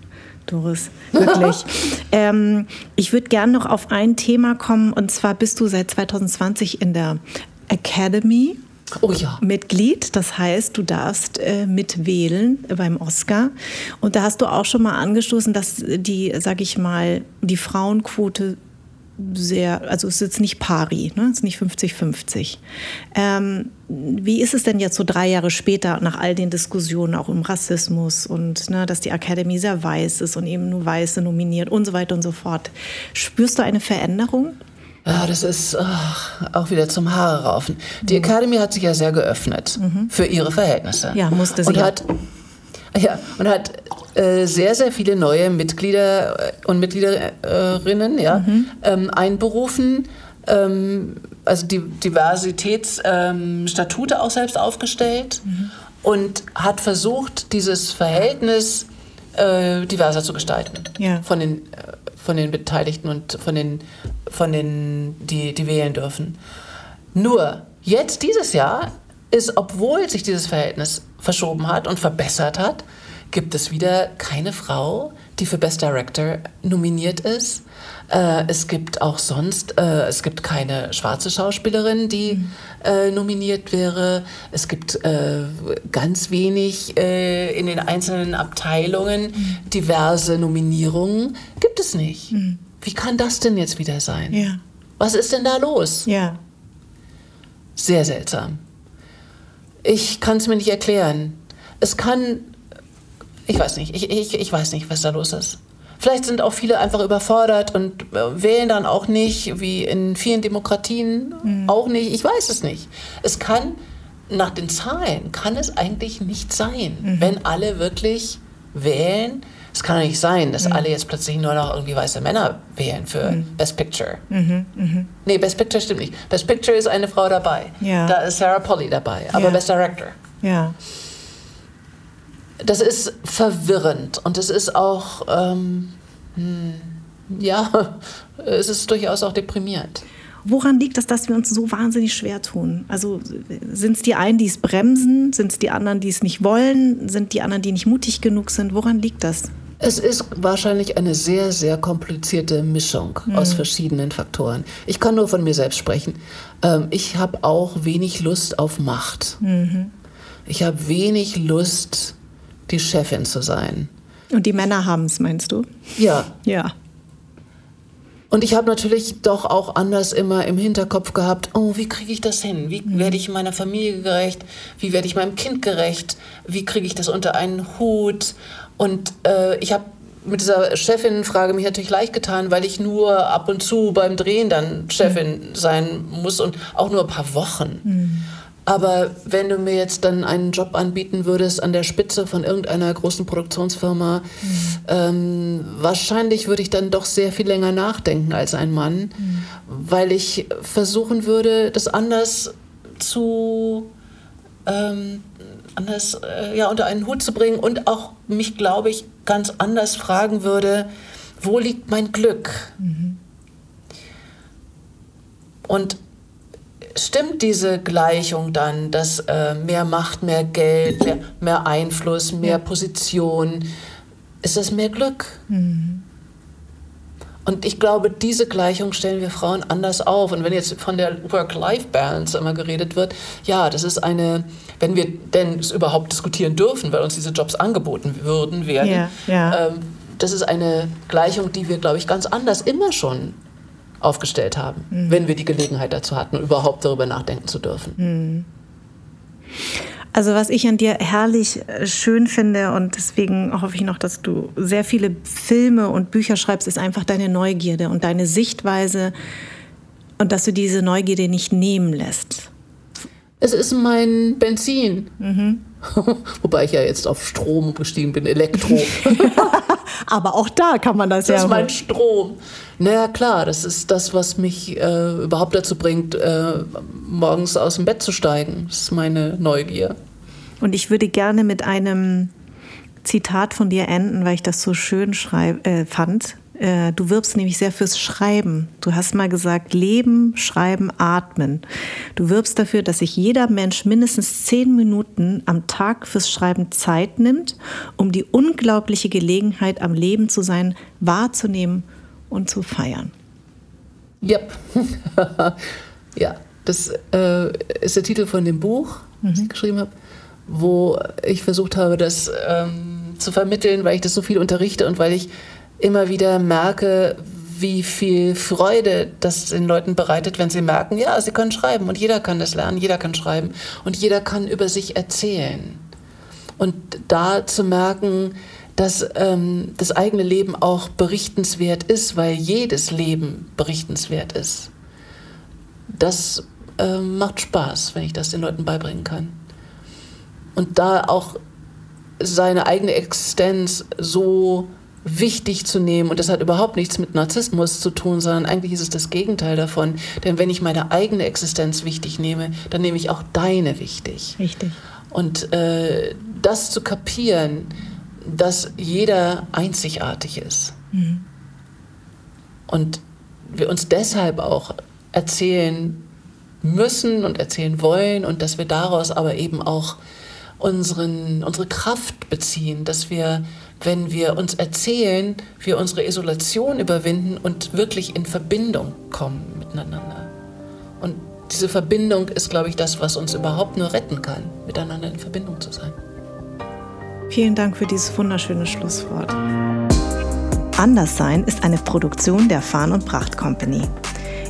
Doris, wirklich. ähm, ich würde gerne noch auf ein Thema kommen, und zwar bist du seit 2020 in der Academy oh ja. Mitglied. Das heißt, du darfst äh, mitwählen beim Oscar. Und da hast du auch schon mal angestoßen, dass die, sag ich mal, die Frauenquote sehr, also es ist jetzt nicht pari, ne? es ist nicht 50-50. Ähm, wie ist es denn jetzt so drei Jahre später, nach all den Diskussionen auch um Rassismus und ne, dass die Academy sehr weiß ist und eben nur Weiße nominiert und so weiter und so fort? Spürst du eine Veränderung? Ja, das ist ach, auch wieder zum Haare raufen. Die mhm. Academy hat sich ja sehr geöffnet mhm. für ihre Verhältnisse. Ja, musste sie. Und hat, ja, und hat äh, sehr, sehr viele neue Mitglieder äh, und Mitgliederinnen ja, mhm. ähm, einberufen. Ähm, also die Diversitätsstatute ähm, auch selbst aufgestellt mhm. und hat versucht, dieses Verhältnis äh, diverser zu gestalten. Ja. Von den äh, von den Beteiligten und von den, von den die, die wählen dürfen. Nur jetzt dieses Jahr ist, obwohl sich dieses Verhältnis verschoben hat und verbessert hat, gibt es wieder keine Frau, die für Best Director nominiert ist. Äh, es gibt auch sonst, äh, es gibt keine schwarze Schauspielerin, die mhm. äh, nominiert wäre. Es gibt äh, ganz wenig äh, in den einzelnen Abteilungen mhm. diverse Nominierungen. Gibt es nicht. Mhm. Wie kann das denn jetzt wieder sein? Ja. Was ist denn da los? Ja. Sehr seltsam. Ich kann es mir nicht erklären. Es kann, ich weiß nicht, ich, ich, ich weiß nicht, was da los ist. Vielleicht sind auch viele einfach überfordert und äh, wählen dann auch nicht, wie in vielen Demokratien mhm. auch nicht. Ich weiß es nicht. Es kann, nach den Zahlen, kann es eigentlich nicht sein, mhm. wenn alle wirklich wählen. Es kann nicht sein, dass mhm. alle jetzt plötzlich nur noch irgendwie weiße Männer wählen für mhm. Best Picture. Mhm. Mhm. Nee, Best Picture stimmt nicht. Best Picture ist eine Frau dabei. Ja. Da ist Sarah Polly dabei, aber ja. Best Director. Ja das ist verwirrend und es ist auch, ähm, hm, ja, es ist durchaus auch deprimierend. Woran liegt es, dass wir uns so wahnsinnig schwer tun? Also sind es die einen, die es bremsen? Sind es die anderen, die es nicht wollen? Sind die anderen, die nicht mutig genug sind? Woran liegt das? Es ist wahrscheinlich eine sehr, sehr komplizierte Mischung mhm. aus verschiedenen Faktoren. Ich kann nur von mir selbst sprechen. Ähm, ich habe auch wenig Lust auf Macht. Mhm. Ich habe wenig Lust die Chefin zu sein. Und die Männer haben es, meinst du? Ja. Ja. Und ich habe natürlich doch auch anders immer im Hinterkopf gehabt, oh, wie kriege ich das hin? Wie mhm. werde ich meiner Familie gerecht? Wie werde ich meinem Kind gerecht? Wie kriege ich das unter einen Hut? Und äh, ich habe mit dieser Chefin-Frage mich natürlich leicht getan, weil ich nur ab und zu beim Drehen dann Chefin mhm. sein muss und auch nur ein paar Wochen. Mhm. Aber wenn du mir jetzt dann einen Job anbieten würdest an der Spitze von irgendeiner großen Produktionsfirma, mhm. ähm, wahrscheinlich würde ich dann doch sehr viel länger nachdenken als ein Mann, mhm. weil ich versuchen würde, das anders zu ähm, anders äh, ja, unter einen Hut zu bringen und auch mich, glaube ich, ganz anders fragen würde, wo liegt mein Glück? Mhm. Und stimmt diese Gleichung dann, dass äh, mehr Macht, mehr Geld, mehr, mehr Einfluss, mehr ja. Position, ist das mehr Glück? Mhm. Und ich glaube, diese Gleichung stellen wir Frauen anders auf. Und wenn jetzt von der Work-Life-Balance immer geredet wird, ja, das ist eine, wenn wir denn es überhaupt diskutieren dürfen, weil uns diese Jobs angeboten würden werden, ja, ja. Ähm, das ist eine Gleichung, die wir, glaube ich, ganz anders immer schon aufgestellt haben, mhm. wenn wir die Gelegenheit dazu hatten, überhaupt darüber nachdenken zu dürfen. Mhm. Also was ich an dir herrlich äh, schön finde und deswegen hoffe ich noch, dass du sehr viele Filme und Bücher schreibst, ist einfach deine Neugierde und deine Sichtweise und dass du diese Neugierde nicht nehmen lässt. Es ist mein Benzin. Mhm. Wobei ich ja jetzt auf Strom gestiegen bin, Elektro. Aber auch da kann man das, das ja. Das ist mein Strom. Naja, klar, das ist das, was mich äh, überhaupt dazu bringt, äh, morgens aus dem Bett zu steigen. Das ist meine Neugier. Und ich würde gerne mit einem Zitat von dir enden, weil ich das so schön schreib, äh, fand. Äh, du wirbst nämlich sehr fürs Schreiben. Du hast mal gesagt, leben, schreiben, atmen. Du wirbst dafür, dass sich jeder Mensch mindestens zehn Minuten am Tag fürs Schreiben Zeit nimmt, um die unglaubliche Gelegenheit, am Leben zu sein, wahrzunehmen und zu feiern. Yep. ja, das äh, ist der Titel von dem Buch, mhm. das ich geschrieben habe, wo ich versucht habe, das ähm, zu vermitteln, weil ich das so viel unterrichte und weil ich immer wieder merke, wie viel Freude das den Leuten bereitet, wenn sie merken, ja, sie können schreiben und jeder kann das lernen, jeder kann schreiben und jeder kann über sich erzählen. Und da zu merken, dass ähm, das eigene Leben auch berichtenswert ist, weil jedes Leben berichtenswert ist. Das ähm, macht Spaß, wenn ich das den Leuten beibringen kann. Und da auch seine eigene Existenz so wichtig zu nehmen. Und das hat überhaupt nichts mit Narzissmus zu tun, sondern eigentlich ist es das Gegenteil davon. Denn wenn ich meine eigene Existenz wichtig nehme, dann nehme ich auch deine wichtig. Richtig. Und äh, das zu kapieren, dass jeder einzigartig ist. Mhm. Und wir uns deshalb auch erzählen müssen und erzählen wollen und dass wir daraus aber eben auch unseren, unsere Kraft beziehen, dass wir wenn wir uns erzählen, wir unsere Isolation überwinden und wirklich in Verbindung kommen miteinander. Und diese Verbindung ist, glaube ich, das, was uns überhaupt nur retten kann, miteinander in Verbindung zu sein. Vielen Dank für dieses wunderschöne Schlusswort. Anderssein ist eine Produktion der Farn und Pracht Company.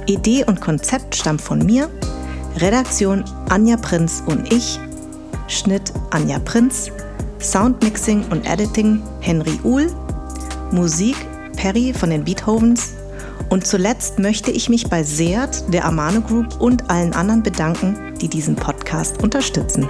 Idee und Konzept stammt von mir, Redaktion Anja Prinz und ich, Schnitt Anja Prinz, Soundmixing und Editing Henry Uhl, Musik Perry von den Beethovens und zuletzt möchte ich mich bei Seat, der Amano Group und allen anderen bedanken, die diesen Podcast unterstützen.